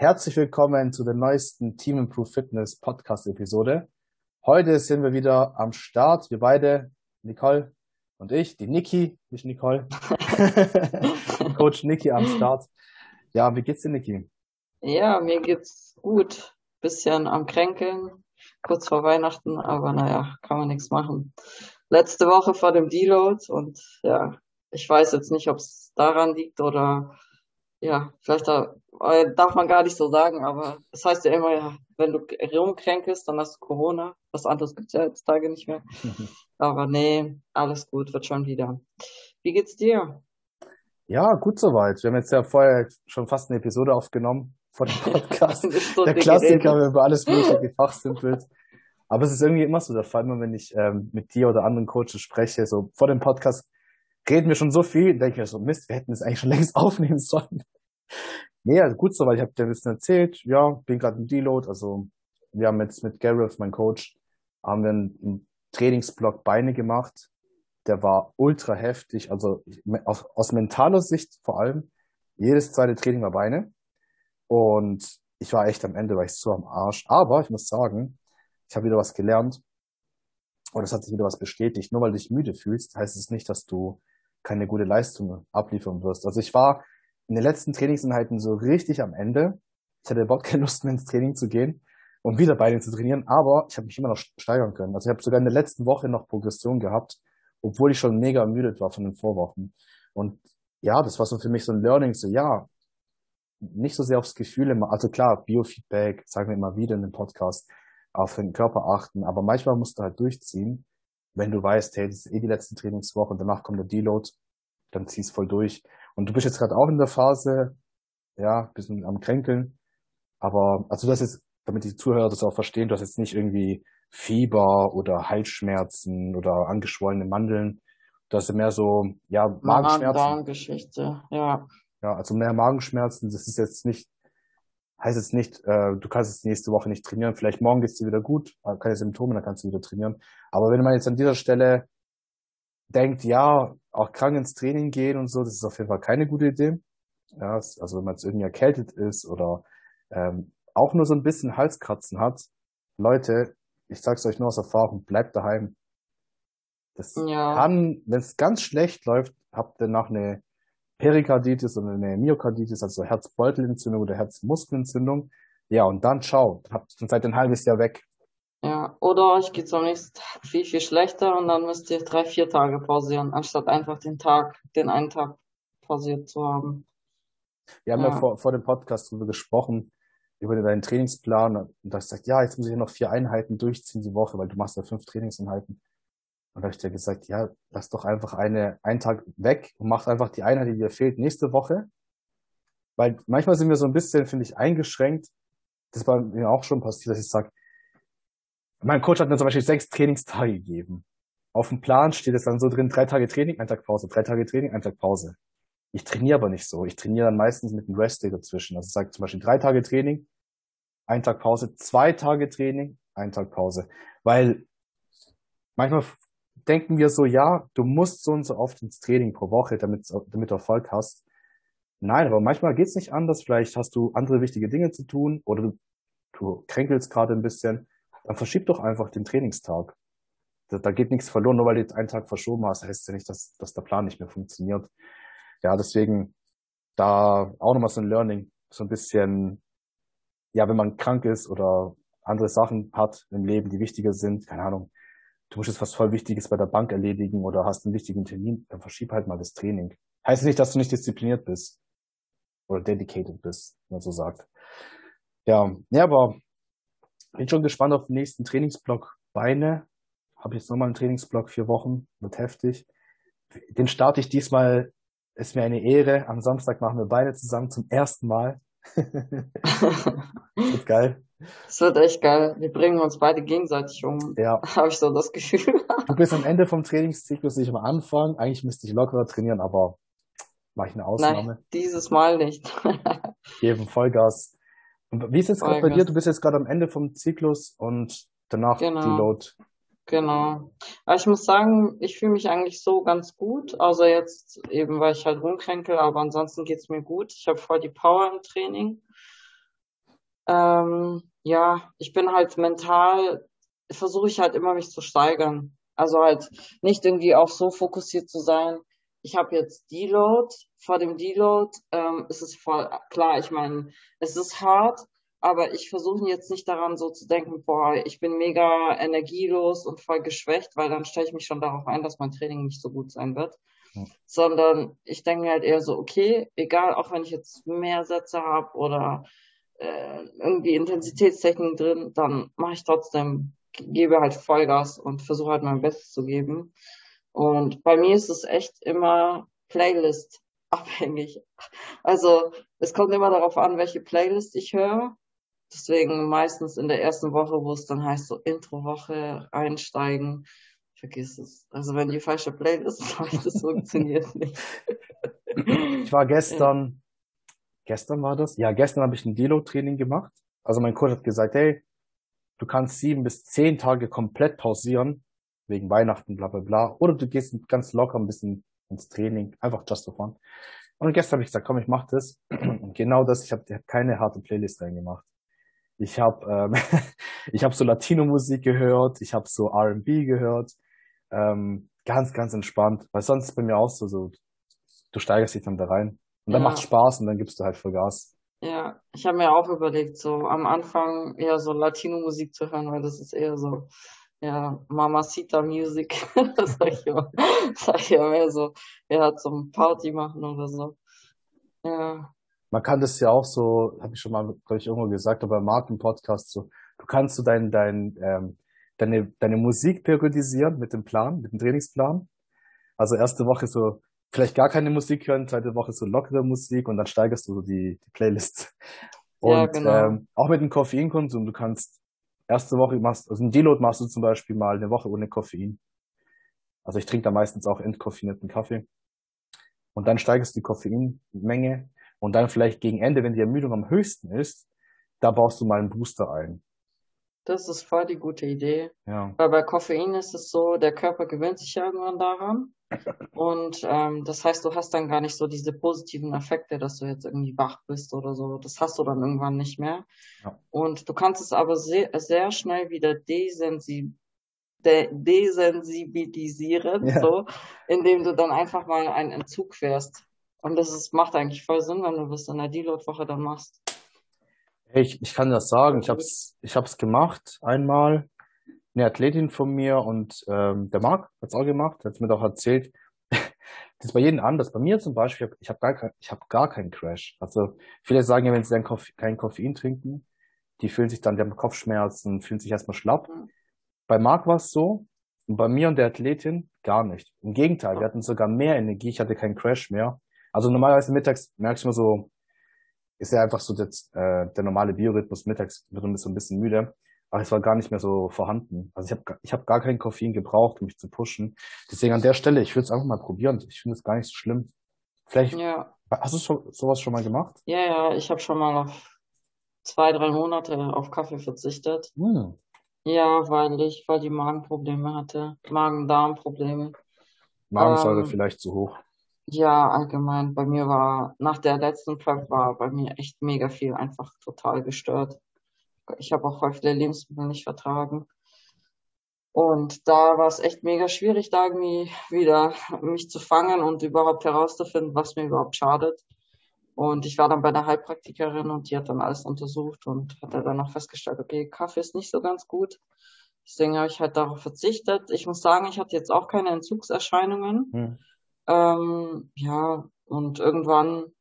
Herzlich willkommen zu der neuesten Team Improve Fitness Podcast Episode. Heute sind wir wieder am Start. Wir beide, Nicole und ich, die Niki, nicht Nicole. Coach Niki am Start. Ja, wie geht's dir, Niki? Ja, mir geht's gut. Bisschen am Kränkeln, kurz vor Weihnachten, aber naja, kann man nichts machen. Letzte Woche vor dem Deload und ja, ich weiß jetzt nicht, ob es daran liegt oder ja, vielleicht da, äh, darf man gar nicht so sagen, aber es das heißt ja immer, ja, wenn du rumkränkelst, dann hast du Corona. Was anderes gibt's ja heutzutage nicht mehr. aber nee, alles gut, wird schon wieder. Wie geht's dir? Ja, gut soweit. Wir haben jetzt ja vorher schon fast eine Episode aufgenommen vor dem Podcast. der Klassiker, wenn über alles mögliche gefachsimpelt. Aber es ist irgendwie immer so der Fall, wenn ich ähm, mit dir oder anderen Coaches spreche, so vor dem Podcast, reden wir schon so viel, denke ich mir so, Mist, wir hätten es eigentlich schon längst aufnehmen sollen. nee, also gut so, weil ich habe dir ein bisschen erzählt, ja, bin gerade im Deload, also wir haben jetzt mit Gareth, mein Coach, haben wir einen, Trainingsblock Beine gemacht, der war ultra heftig, also aus, aus mentaler Sicht vor allem, jedes zweite Training war Beine. Und ich war echt am Ende, war ich so am Arsch, aber ich muss sagen, ich habe wieder was gelernt. Und es hat sich wieder was bestätigt. Nur weil du dich müde fühlst, heißt es nicht, dass du keine gute Leistung abliefern wirst. Also ich war in den letzten Trainingseinheiten so richtig am Ende. Ich hatte überhaupt keine Lust mehr ins Training zu gehen und wieder bei denen zu trainieren, aber ich habe mich immer noch steigern können. Also ich habe sogar in der letzten Woche noch Progression gehabt, obwohl ich schon mega ermüdet war von den Vorwochen. Und ja, das war so für mich so ein Learning, so ja, nicht so sehr aufs Gefühl immer, also klar, Biofeedback, sagen wir immer wieder in dem Podcast, auf den Körper achten, aber manchmal musst du halt durchziehen wenn du weißt, hey, das ist eh die letzte Trainingswoche und danach kommt der Deload, dann zieh's voll durch. Und du bist jetzt gerade auch in der Phase, ja, bisschen am Kränkeln. Aber, also das ist, damit die Zuhörer das auch verstehen, du hast jetzt nicht irgendwie Fieber oder Halsschmerzen oder angeschwollene Mandeln. Du hast mehr so, ja, Magenschmerzen. Magen-Darm-Geschichte, ja. Ja, also mehr Magenschmerzen. Das ist jetzt nicht heißt jetzt nicht, äh, du kannst jetzt nächste Woche nicht trainieren, vielleicht morgen geht's dir wieder gut, äh, keine Symptome, dann kannst du wieder trainieren. Aber wenn man jetzt an dieser Stelle denkt, ja, auch krank ins Training gehen und so, das ist auf jeden Fall keine gute Idee. Ja, also wenn man jetzt irgendwie erkältet ist oder ähm, auch nur so ein bisschen Halskratzen hat, Leute, ich sag's euch nur aus Erfahrung, bleibt daheim. Das ja. kann, wenn es ganz schlecht läuft, habt ihr nach eine Perikarditis oder eine Myokarditis, also Herzbeutelentzündung oder Herzmuskelentzündung. Ja, und dann ciao, habt dann seid ein halbes Jahr weg. Ja, oder euch geht's am nächsten Tag viel, viel schlechter und dann müsst ihr drei, vier Tage pausieren, anstatt einfach den Tag, den einen Tag pausiert zu haben. Wir haben ja, ja vor, vor dem Podcast darüber gesprochen, über deinen Trainingsplan und da hast gesagt, ja, jetzt muss ich noch vier Einheiten durchziehen die Woche, weil du machst ja fünf Trainingseinheiten. Und da habe ich dir gesagt, ja, lass doch einfach eine, einen Tag weg und mach einfach die Einheit, die dir fehlt, nächste Woche. Weil manchmal sind wir so ein bisschen, finde ich, eingeschränkt. Das war mir auch schon passiert, dass ich sage, mein Coach hat mir zum Beispiel sechs Trainingstage gegeben. Auf dem Plan steht es dann so drin, drei Tage Training, ein Tag Pause, drei Tage Training, ein Tag Pause. Ich trainiere aber nicht so. Ich trainiere dann meistens mit einem Rest Day dazwischen. Also ich sage zum Beispiel drei Tage Training, ein Tag Pause, zwei Tage Training, ein Tag Pause. Weil manchmal denken wir so, ja, du musst so und so oft ins Training pro Woche, damit, damit du Erfolg hast. Nein, aber manchmal geht's nicht anders. Vielleicht hast du andere wichtige Dinge zu tun oder du, du kränkelst gerade ein bisschen. Dann verschieb doch einfach den Trainingstag. Da, da geht nichts verloren, nur weil du jetzt einen Tag verschoben hast, heißt ja nicht, dass, dass der Plan nicht mehr funktioniert. Ja, deswegen da auch nochmal so ein Learning, so ein bisschen, ja, wenn man krank ist oder andere Sachen hat im Leben, die wichtiger sind, keine Ahnung, du musst jetzt was voll Wichtiges bei der Bank erledigen oder hast einen wichtigen Termin, dann verschieb halt mal das Training. Heißt nicht, dass du nicht diszipliniert bist oder dedicated bist, wenn man so sagt. Ja, ja, aber bin schon gespannt auf den nächsten Trainingsblock Beine. Habe jetzt nochmal einen Trainingsblock vier Wochen, wird heftig. Den starte ich diesmal, ist mir eine Ehre. Am Samstag machen wir Beine zusammen zum ersten Mal. wird geil. Das wird echt geil. Wir bringen uns beide gegenseitig um. Ja. Habe ich so das Gefühl. Du bist am Ende vom Trainingszyklus nicht am Anfang. Eigentlich müsste ich lockerer trainieren, aber mache ich eine Ausnahme. Nein, dieses Mal nicht. Geben Vollgas. Und wie ist es gerade bei dir? Du bist jetzt gerade am Ende vom Zyklus und danach genau. die Load. Genau. Aber ich muss sagen, ich fühle mich eigentlich so ganz gut, außer jetzt eben, weil ich halt rumkränkel, aber ansonsten geht's mir gut. Ich habe voll die Power im Training. Ähm, ja, ich bin halt mental, versuche ich halt immer mich zu steigern. Also halt nicht irgendwie auch so fokussiert zu sein. Ich habe jetzt Deload. Vor dem Deload ähm, ist es voll klar. Ich meine, es ist hart, aber ich versuche jetzt nicht daran so zu denken, boah, ich bin mega energielos und voll geschwächt, weil dann stelle ich mich schon darauf ein, dass mein Training nicht so gut sein wird. Ja. Sondern ich denke mir halt eher so, okay, egal, auch wenn ich jetzt mehr Sätze habe oder äh, irgendwie Intensitätstechniken drin, dann mache ich trotzdem, gebe halt Vollgas und versuche halt mein Bestes zu geben. Und bei mir ist es echt immer Playlist abhängig. Also es kommt immer darauf an, welche Playlist ich höre. Deswegen meistens in der ersten Woche, wo es dann heißt, so Introwoche einsteigen, vergiss es. Also wenn die falsche Playlist läuft, das funktioniert nicht. Ich war gestern, gestern war das? Ja, gestern habe ich ein Delo-Training gemacht. Also mein Coach hat gesagt, hey, du kannst sieben bis zehn Tage komplett pausieren, wegen Weihnachten, bla bla bla. Oder du gehst ganz locker ein bisschen ins Training, einfach just for fun. Und gestern habe ich gesagt, komm, ich mach das. Und genau das, ich habe hab keine harte Playlist reingemacht. Ich habe ähm, ich habe so Latino-Musik gehört, ich habe so R&B gehört, ähm, ganz ganz entspannt, weil sonst ist bei mir auch so, so du steigerst dich dann da rein und dann ja. macht Spaß und dann gibst du halt voll Gas. Ja, ich habe mir auch überlegt, so am Anfang eher so Latino-Musik zu hören, weil das ist eher so ja, Mamacita Music, das sag ich immer, sag ich ja mehr so, ja, zum Party machen oder so. Ja man kann das ja auch so, habe ich schon mal, glaube ich, irgendwo gesagt, aber im Marken-Podcast so, du kannst so dein, dein, ähm, deine, deine Musik periodisieren mit dem Plan, mit dem Trainingsplan. Also erste Woche so vielleicht gar keine Musik hören, zweite Woche so lockere Musik und dann steigerst du so die, die Playlist. Und ja, genau. ähm, auch mit dem Koffeinkonsum, du kannst erste Woche machst, also ein Deload machst du zum Beispiel mal eine Woche ohne Koffein. Also ich trinke da meistens auch entkoffinierten Kaffee. Und dann steigerst du die Koffeinmenge und dann vielleicht gegen Ende, wenn die Ermüdung am höchsten ist, da baust du mal einen Booster ein. Das ist voll die gute Idee. Ja. Weil bei Koffein ist es so, der Körper gewöhnt sich irgendwann daran. Und ähm, das heißt, du hast dann gar nicht so diese positiven Effekte, dass du jetzt irgendwie wach bist oder so. Das hast du dann irgendwann nicht mehr. Ja. Und du kannst es aber sehr, sehr schnell wieder desensibilisieren de desensibilisieren, ja. so, indem du dann einfach mal einen Entzug fährst. Und das ist, macht eigentlich voll Sinn, wenn du das in der Deload-Woche dann machst. Ich, ich kann das sagen, ich hab's, ich hab's gemacht einmal. Eine Athletin von mir und ähm, der Marc hat's auch gemacht, hat's mir doch erzählt. das ist bei jedem anders. Bei mir zum Beispiel, ich habe gar, kein, ich hab gar keinen Crash. Also viele sagen ja, wenn sie dann Koffein, kein Koffein trinken, die fühlen sich dann, die haben Kopfschmerzen, fühlen sich erstmal schlapp. Mhm. Bei Marc war es so, und bei mir und der Athletin gar nicht. Im Gegenteil, wir hatten sogar mehr Energie, ich hatte keinen Crash mehr. Also normalerweise mittags merkst du immer so, ist ja einfach so das, äh, der normale Biorhythmus, mittags wird man so ein bisschen müde, aber es war gar nicht mehr so vorhanden. Also ich habe ich hab gar kein Koffein gebraucht, um mich zu pushen. Deswegen an der Stelle, ich würde es einfach mal probieren. Ich finde es gar nicht so schlimm. Vielleicht, ja. hast du schon, sowas schon mal gemacht? Ja, ja, ich habe schon mal auf zwei, drei Monate auf Kaffee verzichtet. Hm. Ja, weil ich, weil die Magenprobleme hatte, Magen-Darm-Probleme. Magensäure ähm, vielleicht zu hoch. Ja, allgemein. Bei mir war, nach der letzten Prep war bei mir echt mega viel einfach total gestört. Ich habe auch voll viele Lebensmittel nicht vertragen. Und da war es echt mega schwierig, da irgendwie wieder mich zu fangen und überhaupt herauszufinden, was mir überhaupt schadet. Und ich war dann bei der Heilpraktikerin und die hat dann alles untersucht und hat dann auch festgestellt, okay, Kaffee ist nicht so ganz gut. Deswegen habe ich halt darauf verzichtet. Ich muss sagen, ich hatte jetzt auch keine Entzugserscheinungen. Hm. Ähm, ja, und irgendwann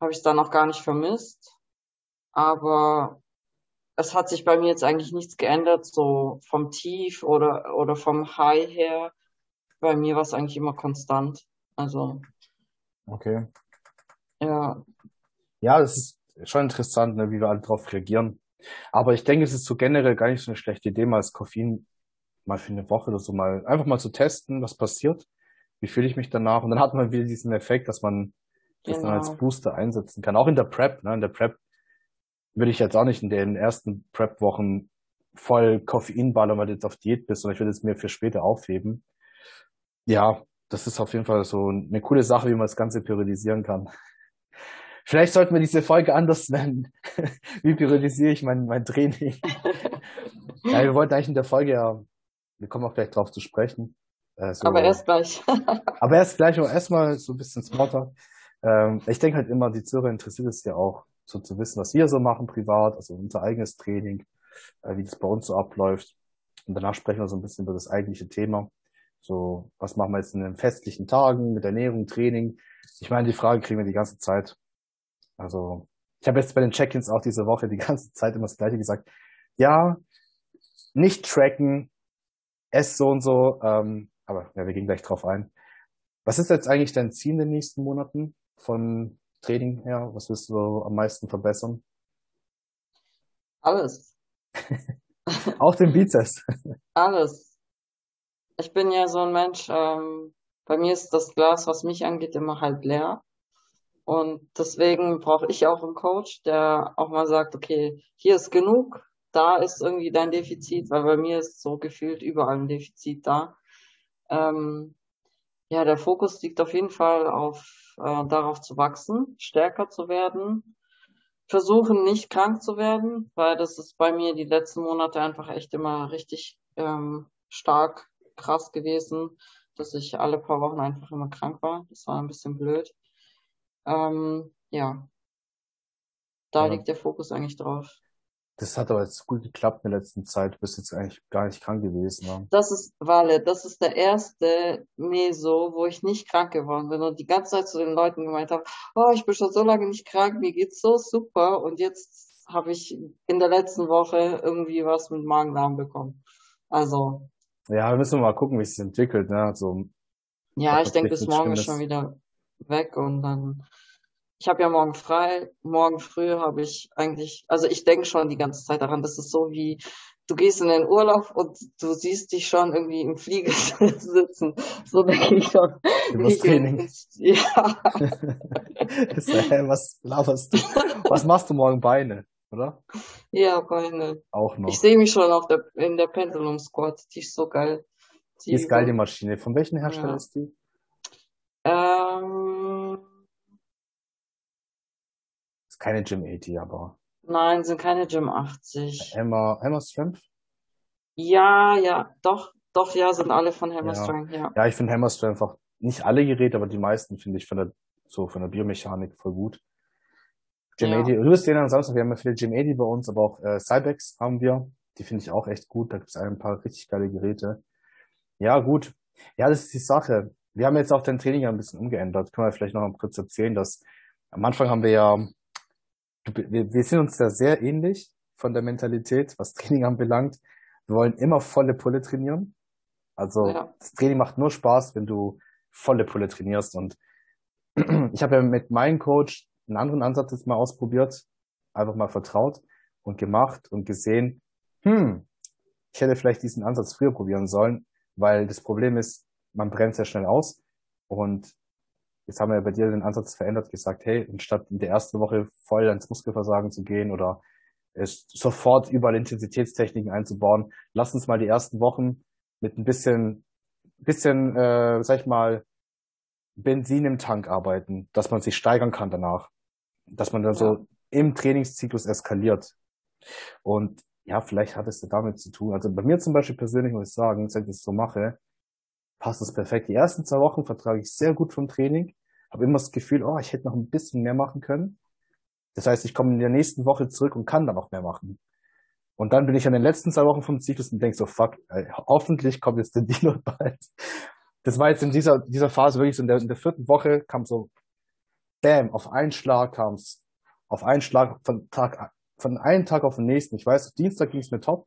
habe ich es dann auch gar nicht vermisst. Aber es hat sich bei mir jetzt eigentlich nichts geändert, so vom Tief oder, oder vom High her. Bei mir war es eigentlich immer konstant. Also. Okay. Ja. Ja, das ist schon interessant, ne, wie wir alle darauf reagieren. Aber ich denke, es ist so generell gar nicht so eine schlechte Idee, mal das Koffein mal für eine Woche oder so mal einfach mal zu testen, was passiert wie fühle ich mich danach? Und dann hat man wieder diesen Effekt, dass man das genau. dann als genau. Booster einsetzen kann. Auch in der Prep, ne? In der Prep würde ich jetzt auch nicht in den ersten Prep-Wochen voll Koffein ballern, weil du jetzt auf Diät bist, sondern ich würde es mir für später aufheben. Ja, das ist auf jeden Fall so eine coole Sache, wie man das Ganze periodisieren kann. Vielleicht sollten wir diese Folge anders nennen. Wie priorisiere ich mein, mein Training? ja, wir wollten eigentlich in der Folge ja, wir kommen auch gleich drauf zu sprechen. Äh, so, aber erst gleich. aber erst gleich, aber erstmal so ein bisschen Smalltalk. Ähm, ich denke halt immer, die Zuhörer interessiert es ja auch, so zu wissen, was wir so machen privat, also unser eigenes Training, äh, wie das bei uns so abläuft. Und danach sprechen wir so ein bisschen über das eigentliche Thema. So, was machen wir jetzt in den festlichen Tagen mit Ernährung, Training? Ich meine, die Frage kriegen wir die ganze Zeit. Also, ich habe jetzt bei den Check-ins auch diese Woche die ganze Zeit immer das Gleiche gesagt. Ja, nicht tracken, es so und so, ähm, aber ja, wir gehen gleich drauf ein. Was ist jetzt eigentlich dein Ziel in den nächsten Monaten von Training her? Was wirst du am meisten verbessern? Alles. Auch den Bizeps. Alles. Ich bin ja so ein Mensch, ähm, bei mir ist das Glas, was mich angeht, immer halb leer. Und deswegen brauche ich auch einen Coach, der auch mal sagt, okay, hier ist genug, da ist irgendwie dein Defizit, weil bei mir ist so gefühlt überall ein Defizit da. Ähm, ja, der Fokus liegt auf jeden Fall auf äh, darauf zu wachsen, stärker zu werden, versuchen nicht krank zu werden, weil das ist bei mir die letzten Monate einfach echt immer richtig ähm, stark krass gewesen, dass ich alle paar Wochen einfach immer krank war. Das war ein bisschen blöd. Ähm, ja, da ja. liegt der Fokus eigentlich drauf. Das hat aber jetzt gut geklappt in der letzten Zeit. Du bist jetzt eigentlich gar nicht krank gewesen. Ne? Das ist, Wale, das ist der erste Meso, wo ich nicht krank geworden bin und die ganze Zeit zu den Leuten gemeint habe, oh, ich bin schon so lange nicht krank, mir geht's so super und jetzt habe ich in der letzten Woche irgendwie was mit Magen-Darm bekommen. Also. Ja, wir müssen mal gucken, wie es sich entwickelt, ne? Also, ja, ich denke, bis morgen ist schon wieder weg und dann ich habe ja morgen frei. Morgen früh habe ich eigentlich, also ich denke schon die ganze Zeit daran, das ist so wie, du gehst in den Urlaub und du siehst dich schon irgendwie im Flieger sitzen. So denke ich schon. Übers Training. Ja. was laberst du? Was machst du morgen? Beine, oder? Ja, Beine. Auch noch. Ich sehe mich schon auf der, in der Pendulum Squad. Die ist so geil. Die, die ist geil, die Maschine. Von welchem Hersteller ja. ist die? Ähm, keine Gym 80, aber. Nein, sind keine Gym 80. Hammer, Hammer Strength? Ja, ja, doch, doch, ja, sind alle von Hammer ja. Strength, ja. Ja, ich finde Hammer Strength einfach, nicht alle Geräte, aber die meisten finde ich von der, so von der Biomechanik voll gut. Gym ja. 80, du wirst sehen am Samstag, wir haben ja viele Gym 80 bei uns, aber auch äh, Cybex haben wir. Die finde ich auch echt gut. Da gibt es ein paar richtig geile Geräte. Ja, gut. Ja, das ist die Sache. Wir haben jetzt auch dein Training ein bisschen umgeändert. Können wir vielleicht noch mal kurz erzählen, dass am Anfang haben wir ja wir, wir sind uns da sehr ähnlich von der Mentalität, was Training anbelangt. Wir wollen immer volle Pulle trainieren. Also ja. das Training macht nur Spaß, wenn du volle Pulle trainierst. Und ich habe ja mit meinem Coach einen anderen Ansatz jetzt mal ausprobiert, einfach mal vertraut und gemacht und gesehen, hm, ich hätte vielleicht diesen Ansatz früher probieren sollen, weil das Problem ist, man brennt sehr schnell aus und Jetzt haben wir ja bei dir den Ansatz verändert, gesagt, hey, anstatt in der ersten Woche voll ans Muskelversagen zu gehen oder es sofort überall Intensitätstechniken einzubauen, lass uns mal die ersten Wochen mit ein bisschen, bisschen, äh, sag ich mal, Benzin im Tank arbeiten, dass man sich steigern kann danach, dass man dann ja. so im Trainingszyklus eskaliert. Und ja, vielleicht hat es damit zu tun. Also bei mir zum Beispiel persönlich muss ich sagen, seit ich das so mache, passt es perfekt. Die ersten zwei Wochen vertrage ich sehr gut vom Training, habe immer das Gefühl, oh, ich hätte noch ein bisschen mehr machen können. Das heißt, ich komme in der nächsten Woche zurück und kann dann noch mehr machen. Und dann bin ich an den letzten zwei Wochen vom Zyklus und denke so, fuck, ey, hoffentlich kommt jetzt der Dino bald. Das war jetzt in dieser, dieser Phase wirklich so in der, in der vierten Woche kam so, bam, auf einen Schlag kam's, auf einen Schlag von Tag, von einem Tag auf den nächsten. Ich weiß, Dienstag ging's mir top.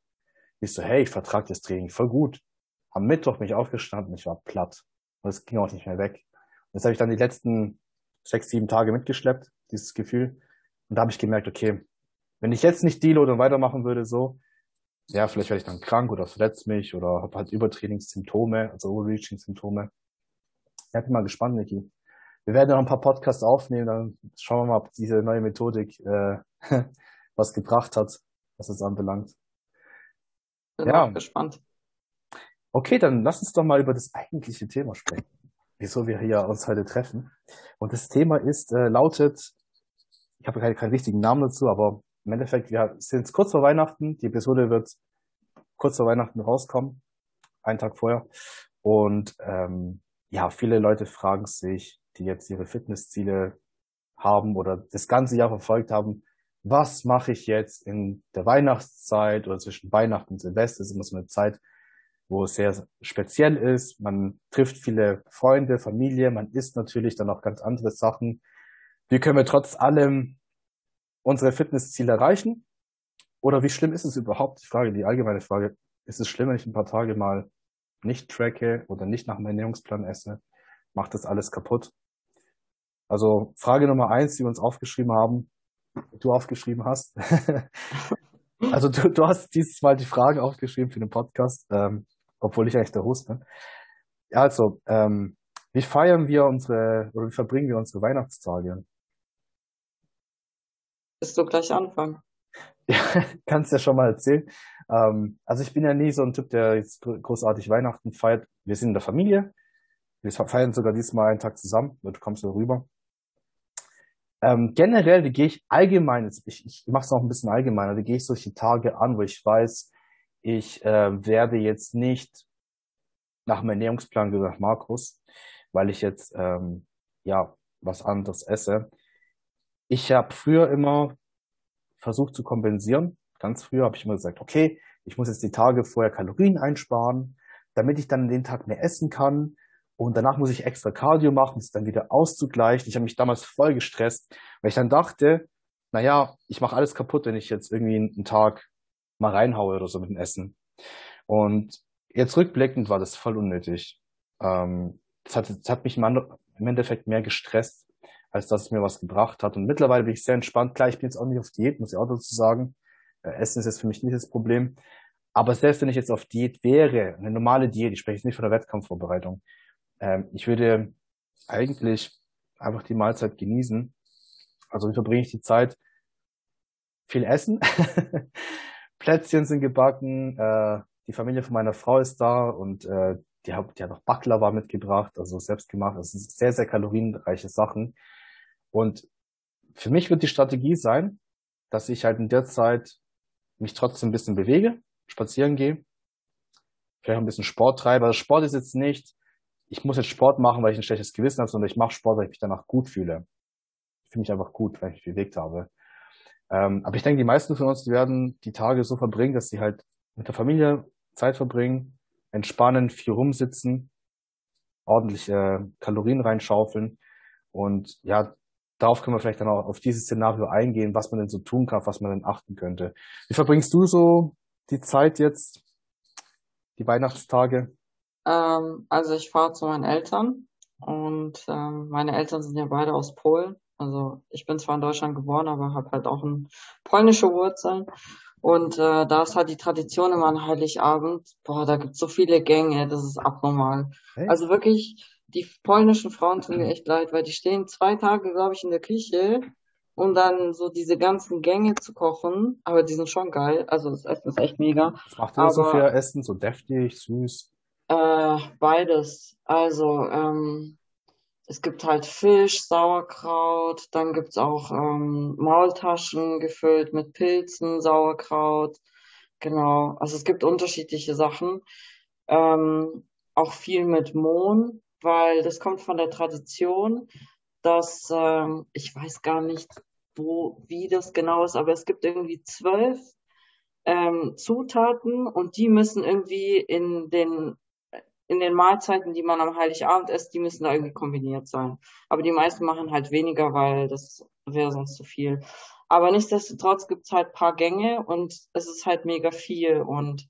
Ich so, hey, ich vertrage das Training voll gut. Am Mittwoch bin ich aufgestanden, ich war platt. Und es ging auch nicht mehr weg. Und das habe ich dann die letzten sechs, sieben Tage mitgeschleppt, dieses Gefühl. Und da habe ich gemerkt, okay, wenn ich jetzt nicht deload und weitermachen würde, so, ja, vielleicht werde ich dann krank oder verletze mich oder habe halt Übertrainingssymptome, also Overreaching-Symptome. Ja, bin mal gespannt, Niki. Wir werden noch ein paar Podcasts aufnehmen, dann schauen wir mal, ob diese neue Methodik äh, was gebracht hat, was es anbelangt. Bin ja. gespannt. Okay, dann lass uns doch mal über das eigentliche Thema sprechen, wieso wir hier uns heute treffen. Und das Thema ist, äh, lautet ich habe keinen, keinen richtigen Namen dazu, aber im Endeffekt, wir sind kurz vor Weihnachten. Die Episode wird kurz vor Weihnachten rauskommen, einen Tag vorher. Und ähm, ja, viele Leute fragen sich, die jetzt ihre Fitnessziele haben oder das ganze Jahr verfolgt haben, was mache ich jetzt in der Weihnachtszeit oder zwischen Weihnachten und Silvester? Das ist immer so eine Zeit, wo es sehr speziell ist. Man trifft viele Freunde, Familie, man isst natürlich dann auch ganz andere Sachen. Wie können wir trotz allem unsere Fitnessziele erreichen? Oder wie schlimm ist es überhaupt? Die Frage, die allgemeine Frage, ist es schlimm, wenn ich ein paar Tage mal nicht tracke oder nicht nach meinem Ernährungsplan esse? Macht das alles kaputt? Also Frage Nummer eins, die wir uns aufgeschrieben haben, du aufgeschrieben hast. also du, du hast dieses Mal die Frage aufgeschrieben für den Podcast, ähm, obwohl ich eigentlich der Host bin. Ja, also, ähm, wie feiern wir unsere, oder wie verbringen wir unsere Weihnachtstage? Willst du gleich anfangen? Ja, kannst ja schon mal erzählen. Ähm, also ich bin ja nie so ein Typ, der jetzt großartig Weihnachten feiert. Wir sind in der Familie. Wir feiern sogar diesmal einen Tag zusammen. Du kommst so rüber. Ähm, generell, wie gehe ich allgemein, ich, ich mache es noch ein bisschen allgemeiner, wie gehe ich solche Tage an, wo ich weiß, ich äh, werde jetzt nicht nach dem Ernährungsplan gesagt, Markus, weil ich jetzt ähm, ja was anderes esse. Ich habe früher immer versucht zu kompensieren. Ganz früher habe ich immer gesagt, okay, ich muss jetzt die Tage vorher Kalorien einsparen, damit ich dann den Tag mehr essen kann. Und danach muss ich extra Cardio machen, um es dann wieder auszugleichen. Ich habe mich damals voll gestresst, weil ich dann dachte, naja, ich mache alles kaputt, wenn ich jetzt irgendwie einen Tag mal reinhaue oder so mit dem Essen. Und jetzt rückblickend war das voll unnötig. Ähm, das, hat, das hat mich im Endeffekt mehr gestresst, als dass es mir was gebracht hat. Und mittlerweile bin ich sehr entspannt. Klar, ich bin jetzt auch nicht auf Diät, muss ich auch dazu sagen. Äh, Essen ist jetzt für mich nicht das Problem. Aber selbst wenn ich jetzt auf Diät wäre, eine normale Diät, ich spreche jetzt nicht von der Wettkampfvorbereitung, ähm, ich würde eigentlich einfach die Mahlzeit genießen. Also wie verbringe ich die Zeit? Viel essen. Plätzchen sind gebacken. Äh, die Familie von meiner Frau ist da und äh, die hat, die hat auch Baklava mitgebracht, also selbst gemacht. Das sind sehr, sehr kalorienreiche Sachen. Und für mich wird die Strategie sein, dass ich halt in der Zeit mich trotzdem ein bisschen bewege, spazieren gehe, vielleicht ein bisschen Sport treibe. Also Sport ist jetzt nicht, ich muss jetzt Sport machen, weil ich ein schlechtes Gewissen habe, sondern ich mache Sport, weil ich mich danach gut fühle. Ich fühle mich einfach gut, weil ich mich bewegt habe. Ähm, aber ich denke, die meisten von uns, die werden die Tage so verbringen, dass sie halt mit der Familie Zeit verbringen, entspannen, viel rumsitzen, ordentlich äh, Kalorien reinschaufeln und ja, darauf können wir vielleicht dann auch auf dieses Szenario eingehen, was man denn so tun kann, was man denn achten könnte. Wie verbringst du so die Zeit jetzt, die Weihnachtstage? Ähm, also ich fahre zu meinen Eltern und ähm, meine Eltern sind ja beide aus Polen. Also ich bin zwar in Deutschland geboren, aber habe halt auch ein polnische Wurzeln. Und äh, da ist halt die Tradition immer an Heiligabend. Boah, da gibt's so viele Gänge, das ist abnormal. Hey. Also wirklich, die polnischen Frauen tun mir echt leid, weil die stehen zwei Tage, glaube ich, in der Küche um dann so diese ganzen Gänge zu kochen. Aber die sind schon geil. Also das Essen ist echt mega. Was macht ihr so für Essen? So deftig, süß? Äh, beides. Also ähm, es gibt halt Fisch, Sauerkraut, dann gibt's auch ähm, Maultaschen gefüllt mit Pilzen, Sauerkraut. Genau, also es gibt unterschiedliche Sachen. Ähm, auch viel mit Mohn, weil das kommt von der Tradition, dass ähm, ich weiß gar nicht, wo, wie das genau ist, aber es gibt irgendwie zwölf ähm, Zutaten und die müssen irgendwie in den in den Mahlzeiten, die man am Heiligabend isst, die müssen da irgendwie kombiniert sein. Aber die meisten machen halt weniger, weil das wäre sonst zu viel. Aber nichtsdestotrotz gibt's halt paar Gänge und es ist halt mega viel. Und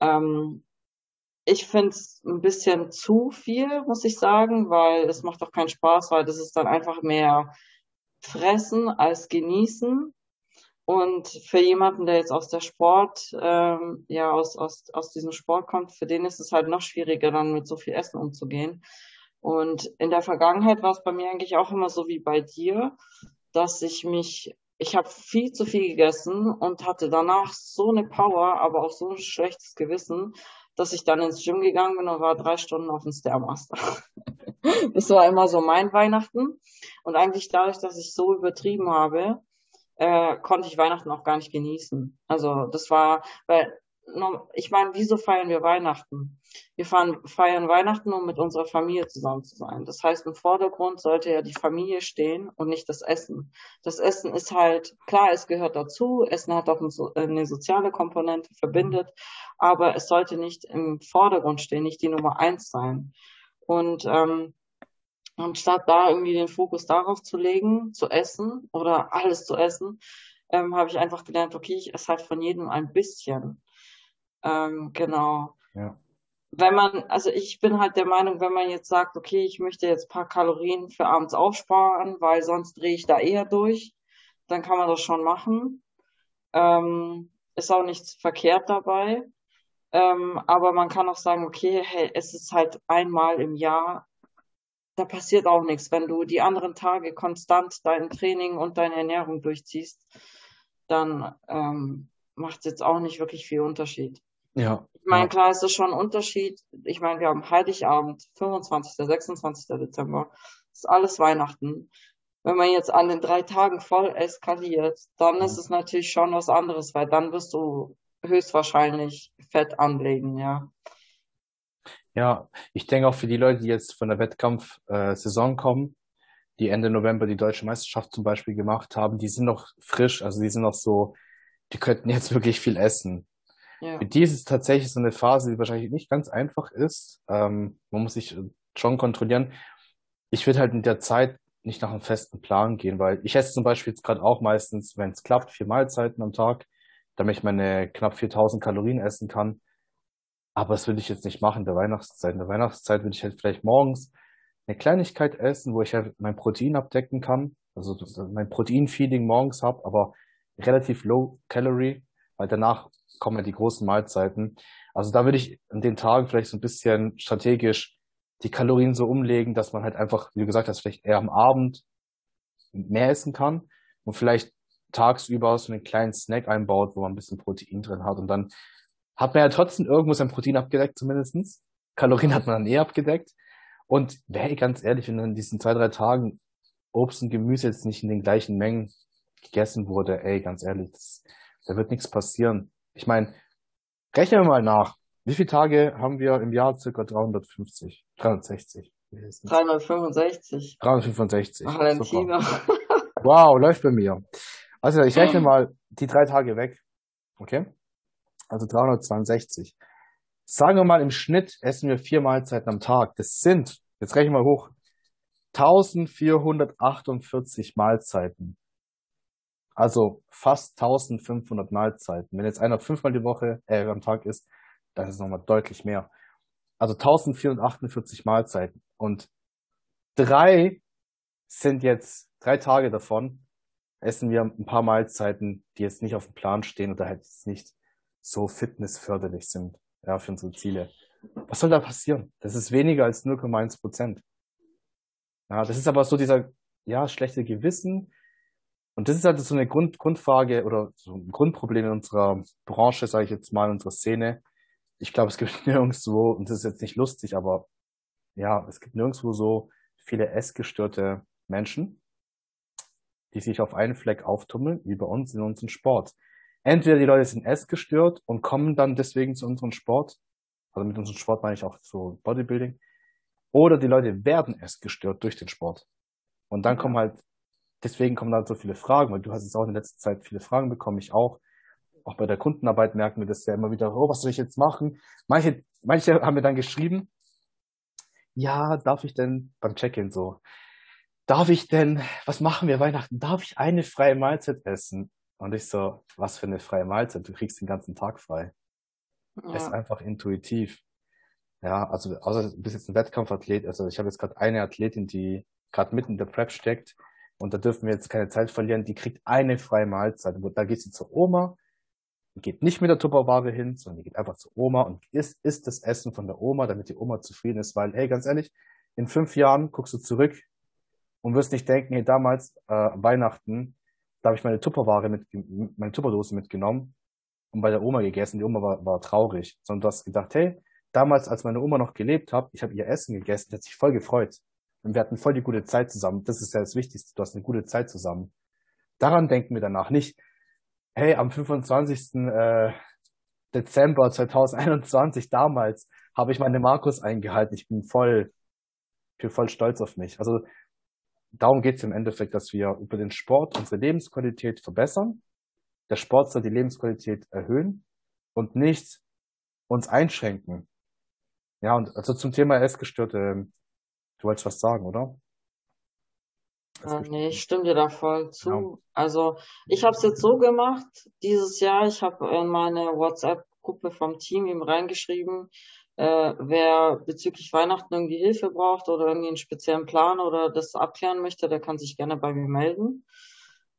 ähm, ich find's ein bisschen zu viel, muss ich sagen, weil es macht doch keinen Spaß, weil das ist dann einfach mehr fressen als genießen. Und für jemanden, der jetzt aus der Sport, ähm, ja, aus, aus, aus diesem Sport kommt, für den ist es halt noch schwieriger, dann mit so viel Essen umzugehen. Und in der Vergangenheit war es bei mir eigentlich auch immer so wie bei dir, dass ich mich, ich habe viel zu viel gegessen und hatte danach so eine Power, aber auch so ein schlechtes Gewissen, dass ich dann ins Gym gegangen bin und war drei Stunden auf dem Stairmaster. das war immer so mein Weihnachten. Und eigentlich dadurch, dass ich so übertrieben habe, äh, konnte ich Weihnachten auch gar nicht genießen. Also das war, weil ich meine, wieso feiern wir Weihnachten? Wir feiern Weihnachten, um mit unserer Familie zusammen zu sein. Das heißt, im Vordergrund sollte ja die Familie stehen und nicht das Essen. Das Essen ist halt, klar, es gehört dazu. Essen hat auch eine soziale Komponente, verbindet. Aber es sollte nicht im Vordergrund stehen, nicht die Nummer eins sein. Und ähm, anstatt da irgendwie den Fokus darauf zu legen, zu essen oder alles zu essen, ähm, habe ich einfach gelernt, okay, ich esse halt von jedem ein bisschen. Ähm, genau. Ja. Wenn man, also ich bin halt der Meinung, wenn man jetzt sagt, okay, ich möchte jetzt paar Kalorien für abends aufsparen, weil sonst drehe ich da eher durch, dann kann man das schon machen. Ähm, ist auch nichts verkehrt dabei. Ähm, aber man kann auch sagen, okay, hey, es ist halt einmal im Jahr, da passiert auch nichts. Wenn du die anderen Tage konstant dein Training und deine Ernährung durchziehst, dann ähm, macht es jetzt auch nicht wirklich viel Unterschied. Ja. Ich meine, ja. klar ist das schon ein Unterschied. Ich meine, wir haben Heiligabend, 25., 26. Dezember. Das ist alles Weihnachten. Wenn man jetzt an den drei Tagen voll eskaliert, dann ist es natürlich schon was anderes, weil dann wirst du höchstwahrscheinlich Fett anlegen, ja. Ja, ich denke auch für die Leute, die jetzt von der Wettkampfsaison kommen, die Ende November die deutsche Meisterschaft zum Beispiel gemacht haben, die sind noch frisch, also die sind noch so, die könnten jetzt wirklich viel essen. Ja. Für die ist es tatsächlich so eine Phase, die wahrscheinlich nicht ganz einfach ist. Ähm, man muss sich schon kontrollieren. Ich würde halt in der Zeit nicht nach einem festen Plan gehen, weil ich esse zum Beispiel jetzt gerade auch meistens, wenn es klappt, vier Mahlzeiten am Tag, damit ich meine knapp 4000 Kalorien essen kann. Aber das würde ich jetzt nicht machen in der Weihnachtszeit. In der Weihnachtszeit würde ich halt vielleicht morgens eine Kleinigkeit essen, wo ich halt mein Protein abdecken kann, also mein Protein-Feeding morgens habe, aber relativ low Calorie, weil danach kommen ja die großen Mahlzeiten. Also da würde ich an den Tagen vielleicht so ein bisschen strategisch die Kalorien so umlegen, dass man halt einfach, wie gesagt hast, vielleicht eher am Abend mehr essen kann und vielleicht tagsüber so einen kleinen Snack einbaut, wo man ein bisschen Protein drin hat und dann hat man ja trotzdem irgendwo sein Protein abgedeckt zumindestens. Kalorien hat man dann eh abgedeckt. Und wäre ganz ehrlich, wenn in diesen zwei, drei Tagen Obst und Gemüse jetzt nicht in den gleichen Mengen gegessen wurde, ey, ganz ehrlich, das, da wird nichts passieren. Ich meine, rechnen wir mal nach. Wie viele Tage haben wir im Jahr? Circa 350, 360. 365. 365. Valentina. Wow, läuft bei mir. Also ich rechne mal die drei Tage weg. Okay? Also 362. Sagen wir mal, im Schnitt essen wir vier Mahlzeiten am Tag. Das sind, jetzt rechnen wir hoch, 1448 Mahlzeiten. Also fast 1500 Mahlzeiten. Wenn jetzt einer fünfmal die Woche äh, am Tag isst, dann ist es nochmal deutlich mehr. Also 1448 Mahlzeiten. Und drei sind jetzt, drei Tage davon, essen wir ein paar Mahlzeiten, die jetzt nicht auf dem Plan stehen oder halt jetzt nicht so fitnessförderlich sind, ja, für unsere Ziele. Was soll da passieren? Das ist weniger als 0,1 Prozent. Ja, das ist aber so dieser, ja, schlechte Gewissen, und das ist halt so eine Grund, Grundfrage oder so ein Grundproblem in unserer Branche, sage ich jetzt mal, in unserer Szene. Ich glaube, es gibt nirgendwo, und das ist jetzt nicht lustig, aber ja, es gibt nirgendwo so viele essgestörte Menschen, die sich auf einen Fleck auftummeln, wie bei uns in unserem Sport. Entweder die Leute sind essgestört und kommen dann deswegen zu unserem Sport, also mit unserem Sport meine ich auch so Bodybuilding, oder die Leute werden essgestört durch den Sport. Und dann kommen halt deswegen kommen da so viele Fragen, weil du hast jetzt auch in letzter Zeit viele Fragen bekommen, ich auch. Auch bei der Kundenarbeit merken wir das ja immer wieder, oh, was soll ich jetzt machen? Manche, manche haben mir dann geschrieben, ja, darf ich denn beim Check-in so, darf ich denn, was machen wir Weihnachten? Darf ich eine freie Mahlzeit essen? Und ich so, was für eine freie Mahlzeit? Du kriegst den ganzen Tag frei. Ja. ist einfach intuitiv. Ja, also außer du bist jetzt ein Wettkampfathlet, also ich habe jetzt gerade eine Athletin, die gerade mitten in der Prep steckt, und da dürfen wir jetzt keine Zeit verlieren. Die kriegt eine freie Mahlzeit. Da geht sie zur Oma, die geht nicht mit der Tupperware hin, sondern die geht einfach zur Oma und isst, isst das Essen von der Oma, damit die Oma zufrieden ist. Weil, hey, ganz ehrlich, in fünf Jahren guckst du zurück und wirst nicht denken, hey, damals äh, Weihnachten, da habe ich meine Tupperware mit, meine Tupperdose mitgenommen und bei der Oma gegessen. Die Oma war, war traurig, sondern du hast gedacht, hey, damals, als meine Oma noch gelebt hat, ich habe ihr Essen gegessen, die hat sich voll gefreut. Und wir hatten voll die gute Zeit zusammen. Das ist ja das Wichtigste. Du hast eine gute Zeit zusammen. Daran denken wir danach nicht. Hey, am 25. Äh, Dezember 2021 damals habe ich meine Markus eingehalten. Ich bin voll, ich bin voll stolz auf mich. Also darum geht es im Endeffekt, dass wir über den Sport unsere Lebensqualität verbessern. Der Sport soll die Lebensqualität erhöhen und nicht uns einschränken. Ja, und also zum Thema Essgestörte, ähm, du wolltest was sagen, oder? Ja, nee, ich stimme dir da voll zu. Ja. Also ich habe es jetzt so gemacht dieses Jahr. Ich habe in meine WhatsApp-Gruppe vom Team eben reingeschrieben, äh, wer bezüglich Weihnachten irgendwie Hilfe braucht oder irgendwie einen speziellen Plan oder das abklären möchte, der kann sich gerne bei mir melden.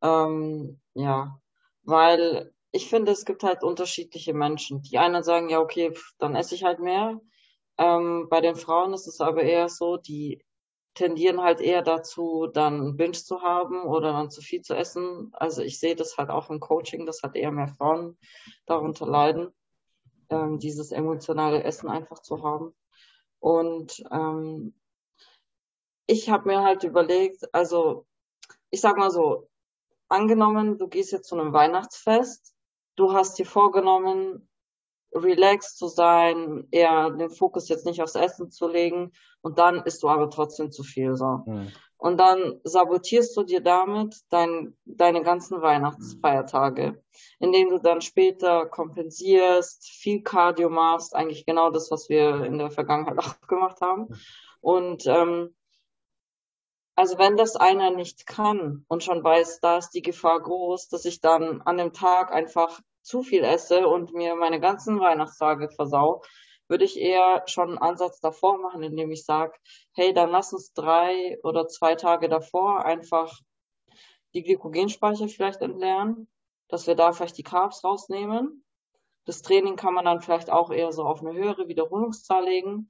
Ähm, ja, weil ich finde, es gibt halt unterschiedliche Menschen. Die einen sagen, ja, okay, dann esse ich halt mehr. Ähm, bei den Frauen ist es aber eher so, die tendieren halt eher dazu, dann Binge zu haben oder dann zu viel zu essen. Also ich sehe das halt auch im Coaching, dass halt eher mehr Frauen darunter leiden ähm, dieses emotionale Essen einfach zu haben. Und ähm, ich habe mir halt überlegt, also ich sag mal so, angenommen, du gehst jetzt zu einem Weihnachtsfest, du hast dir vorgenommen, relaxed zu sein, eher den Fokus jetzt nicht aufs Essen zu legen und dann isst du aber trotzdem zu viel so. Mhm. Und dann sabotierst du dir damit dein, deine ganzen Weihnachtsfeiertage, indem du dann später kompensierst, viel Cardio machst, eigentlich genau das, was wir in der Vergangenheit auch gemacht haben. Und ähm, also wenn das einer nicht kann und schon weiß, da ist die Gefahr groß, dass ich dann an dem Tag einfach zu viel esse und mir meine ganzen Weihnachtstage versau, würde ich eher schon einen Ansatz davor machen, indem ich sage, hey, dann lass uns drei oder zwei Tage davor einfach die Glykogenspeicher vielleicht entleeren, dass wir da vielleicht die Carbs rausnehmen. Das Training kann man dann vielleicht auch eher so auf eine höhere Wiederholungszahl legen,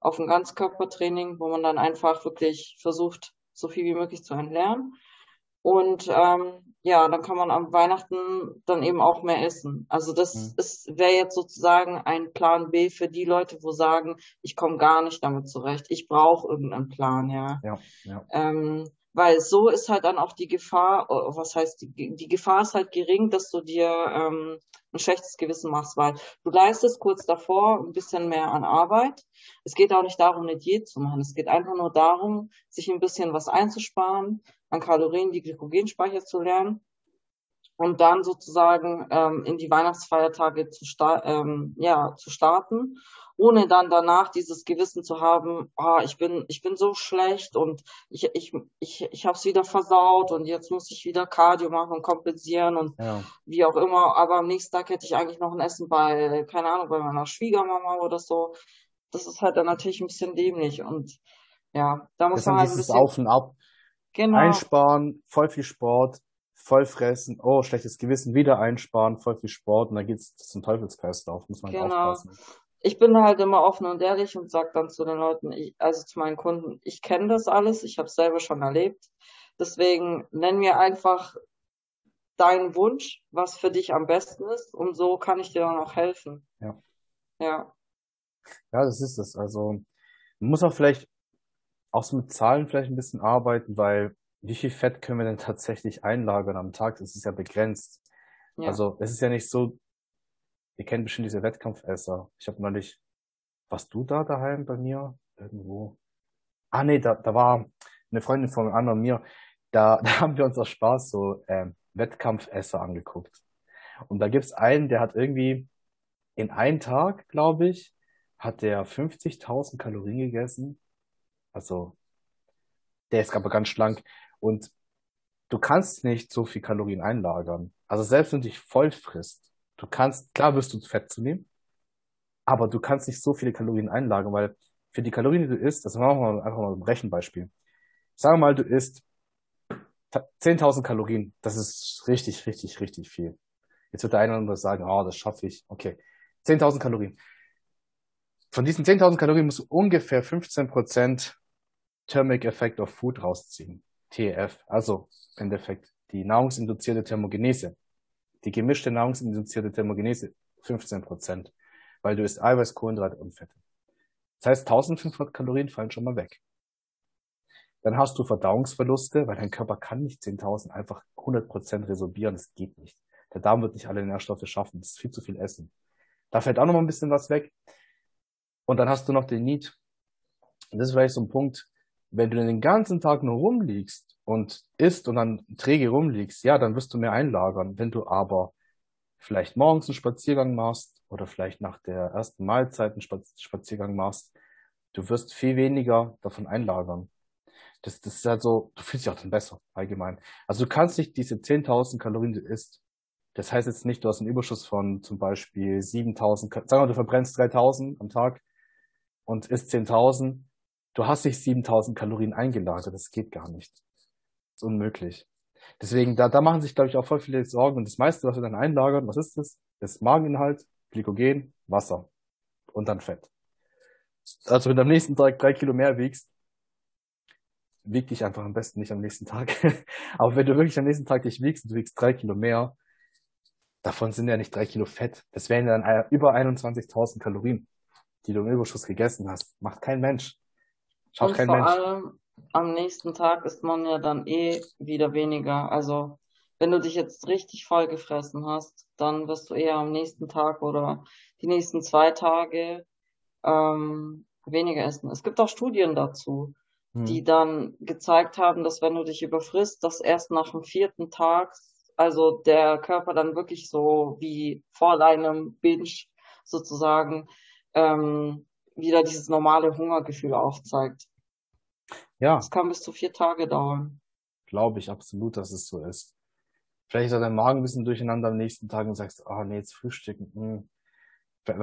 auf ein Ganzkörpertraining, wo man dann einfach wirklich versucht, so viel wie möglich zu entleeren. Und ähm, ja, dann kann man am Weihnachten dann eben auch mehr essen. Also das mhm. ist wäre jetzt sozusagen ein Plan B für die Leute, wo sagen, ich komme gar nicht damit zurecht, ich brauche irgendeinen Plan, ja. ja, ja. Ähm, weil so ist halt dann auch die Gefahr, oh, was heißt die, die Gefahr ist halt gering, dass du dir ähm, ein schlechtes Gewissen machst, weil du leistest kurz davor ein bisschen mehr an Arbeit. Es geht auch nicht darum, eine Diät zu machen. Es geht einfach nur darum, sich ein bisschen was einzusparen, an Kalorien die Glykogenspeicher zu lernen und dann sozusagen ähm, in die Weihnachtsfeiertage zu, sta ähm, ja, zu starten, ohne dann danach dieses Gewissen zu haben, ah, ich bin, ich bin so schlecht und ich, ich, ich, ich habe es wieder versaut und jetzt muss ich wieder Cardio machen und kompensieren und ja. wie auch immer. Aber am nächsten Tag hätte ich eigentlich noch ein Essen bei, keine Ahnung, bei meiner Schwiegermama oder so. Das ist halt dann natürlich ein bisschen dämlich und ja, da muss man halt ein bisschen Auf und Ab. Genau. Einsparen, voll viel Sport, voll fressen, oh, schlechtes Gewissen, wieder einsparen, voll viel Sport und dann geht's zum Teufelskreislauf, muss man halt genau. aufpassen. Ich bin halt immer offen und ehrlich und sag dann zu den Leuten, ich, also zu meinen Kunden, ich kenne das alles, ich habe es selber schon erlebt. Deswegen nenn mir einfach deinen Wunsch, was für dich am besten ist und so kann ich dir dann auch helfen. Ja. Ja. Ja, das ist es. Also man muss auch vielleicht auch so mit Zahlen vielleicht ein bisschen arbeiten, weil wie viel Fett können wir denn tatsächlich einlagern am Tag? Das ist ja begrenzt. Ja. Also es ist ja nicht so, ihr kennt bestimmt diese Wettkampfesser. Ich habe neulich, warst du da daheim bei mir? Irgendwo? Ah nee, da, da war eine Freundin von Anna und mir, da, da haben wir uns aus Spaß so ähm, Wettkampfesser angeguckt. Und da gibt's einen, der hat irgendwie in einem Tag, glaube ich, hat der 50.000 Kalorien gegessen also, der ist aber ganz schlank. Und du kannst nicht so viel Kalorien einlagern. Also selbst wenn du dich voll frisst, du kannst, klar wirst du Fett zunehmen, aber du kannst nicht so viele Kalorien einlagern, weil für die Kalorien, die du isst, das machen wir einfach mal ein Rechenbeispiel. Sagen wir mal, du isst 10.000 Kalorien, das ist richtig, richtig, richtig viel. Jetzt wird der eine oder andere sagen, oh, das schaffe ich. Okay, 10.000 Kalorien. Von diesen 10.000 Kalorien musst du ungefähr 15 Prozent Thermic Effect of Food rausziehen. TEF, also im Endeffekt die nahrungsinduzierte Thermogenese. Die gemischte nahrungsinduzierte Thermogenese 15 Prozent, weil du isst Eiweiß, Kohlenhydrate und Fette. Das heißt, 1500 Kalorien fallen schon mal weg. Dann hast du Verdauungsverluste, weil dein Körper kann nicht 10.000 einfach 100 Prozent resorbieren. Das geht nicht. Der Darm wird nicht alle Nährstoffe schaffen. Das ist viel zu viel Essen. Da fällt auch noch mal ein bisschen was weg. Und dann hast du noch den Need. Und das ist vielleicht so ein Punkt, wenn du den ganzen Tag nur rumliegst und isst und dann träge rumliegst, ja, dann wirst du mehr einlagern. Wenn du aber vielleicht morgens einen Spaziergang machst oder vielleicht nach der ersten Mahlzeit einen Spaziergang machst, du wirst viel weniger davon einlagern. Das, das ist halt so, du fühlst dich auch dann besser, allgemein. Also du kannst nicht diese 10.000 Kalorien, die du isst, das heißt jetzt nicht, du hast einen Überschuss von zum Beispiel 7.000, sagen wir, du verbrennst 3.000 am Tag und isst 10.000, du hast nicht 7.000 Kalorien eingelagert, das geht gar nicht. Das ist unmöglich. Deswegen, da, da machen sich, glaube ich, auch voll viele Sorgen. Und das meiste, was wir dann einlagern, was ist das? Das Mageninhalt, Glykogen, Wasser und dann Fett. Also wenn du am nächsten Tag drei Kilo mehr wiegst, wieg dich einfach am besten nicht am nächsten Tag. Aber wenn du wirklich am nächsten Tag dich wiegst und du wiegst drei Kilo mehr, davon sind ja nicht drei Kilo Fett. Das wären dann über 21.000 Kalorien, die du im Überschuss gegessen hast. Macht kein Mensch. Schaut und kein vor Mensch. allem am nächsten Tag ist man ja dann eh wieder weniger. Also wenn du dich jetzt richtig voll gefressen hast, dann wirst du eher am nächsten Tag oder die nächsten zwei Tage ähm, weniger essen. Es gibt auch Studien dazu, hm. die dann gezeigt haben, dass wenn du dich überfrisst, dass erst nach dem vierten Tag, also der Körper dann wirklich so wie vor deinem Binge sozusagen ähm, wieder dieses normale Hungergefühl aufzeigt. Ja. Das kann bis zu vier Tage dauern. Glaube ich absolut, dass es so ist. Vielleicht ist auch dein Magen ein bisschen durcheinander am nächsten Tag und sagst, ah, oh, nee, jetzt frühstücken. Hm.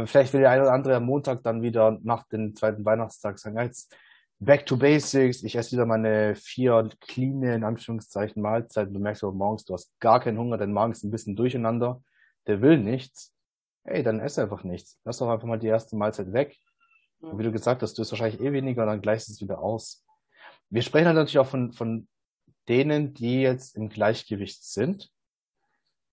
Vielleicht will der eine oder andere am Montag dann wieder nach dem zweiten Weihnachtstag sagen, ja, jetzt back to basics, ich esse wieder meine vier clean, in Anführungszeichen, Mahlzeiten. Du merkst aber morgens, du hast gar keinen Hunger, dein Magen ist ein bisschen durcheinander, der will nichts. Ey, dann ess einfach nichts. Lass doch einfach mal die erste Mahlzeit weg. Und wie du gesagt hast, du isst wahrscheinlich eh weniger, dann gleichst es wieder aus. Wir sprechen halt natürlich auch von, von denen, die jetzt im Gleichgewicht sind,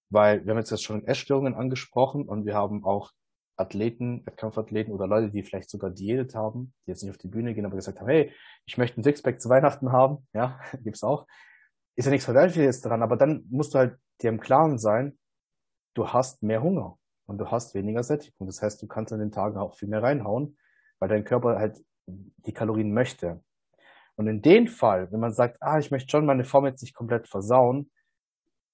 weil wir haben jetzt schon Essstörungen angesprochen und wir haben auch Athleten, Wettkampfathleten oder Leute, die vielleicht sogar Diät haben, die jetzt nicht auf die Bühne gehen, aber gesagt haben, hey, ich möchte ein Sixpack zu Weihnachten haben, ja, gibt's auch. Ist ja nichts Verwerfliches dran, aber dann musst du halt dir im Klaren sein, du hast mehr Hunger und du hast weniger Sättigung. Das heißt, du kannst an den Tagen auch viel mehr reinhauen, weil dein Körper halt die Kalorien möchte. Und in dem Fall, wenn man sagt, ah, ich möchte schon meine Form jetzt nicht komplett versauen,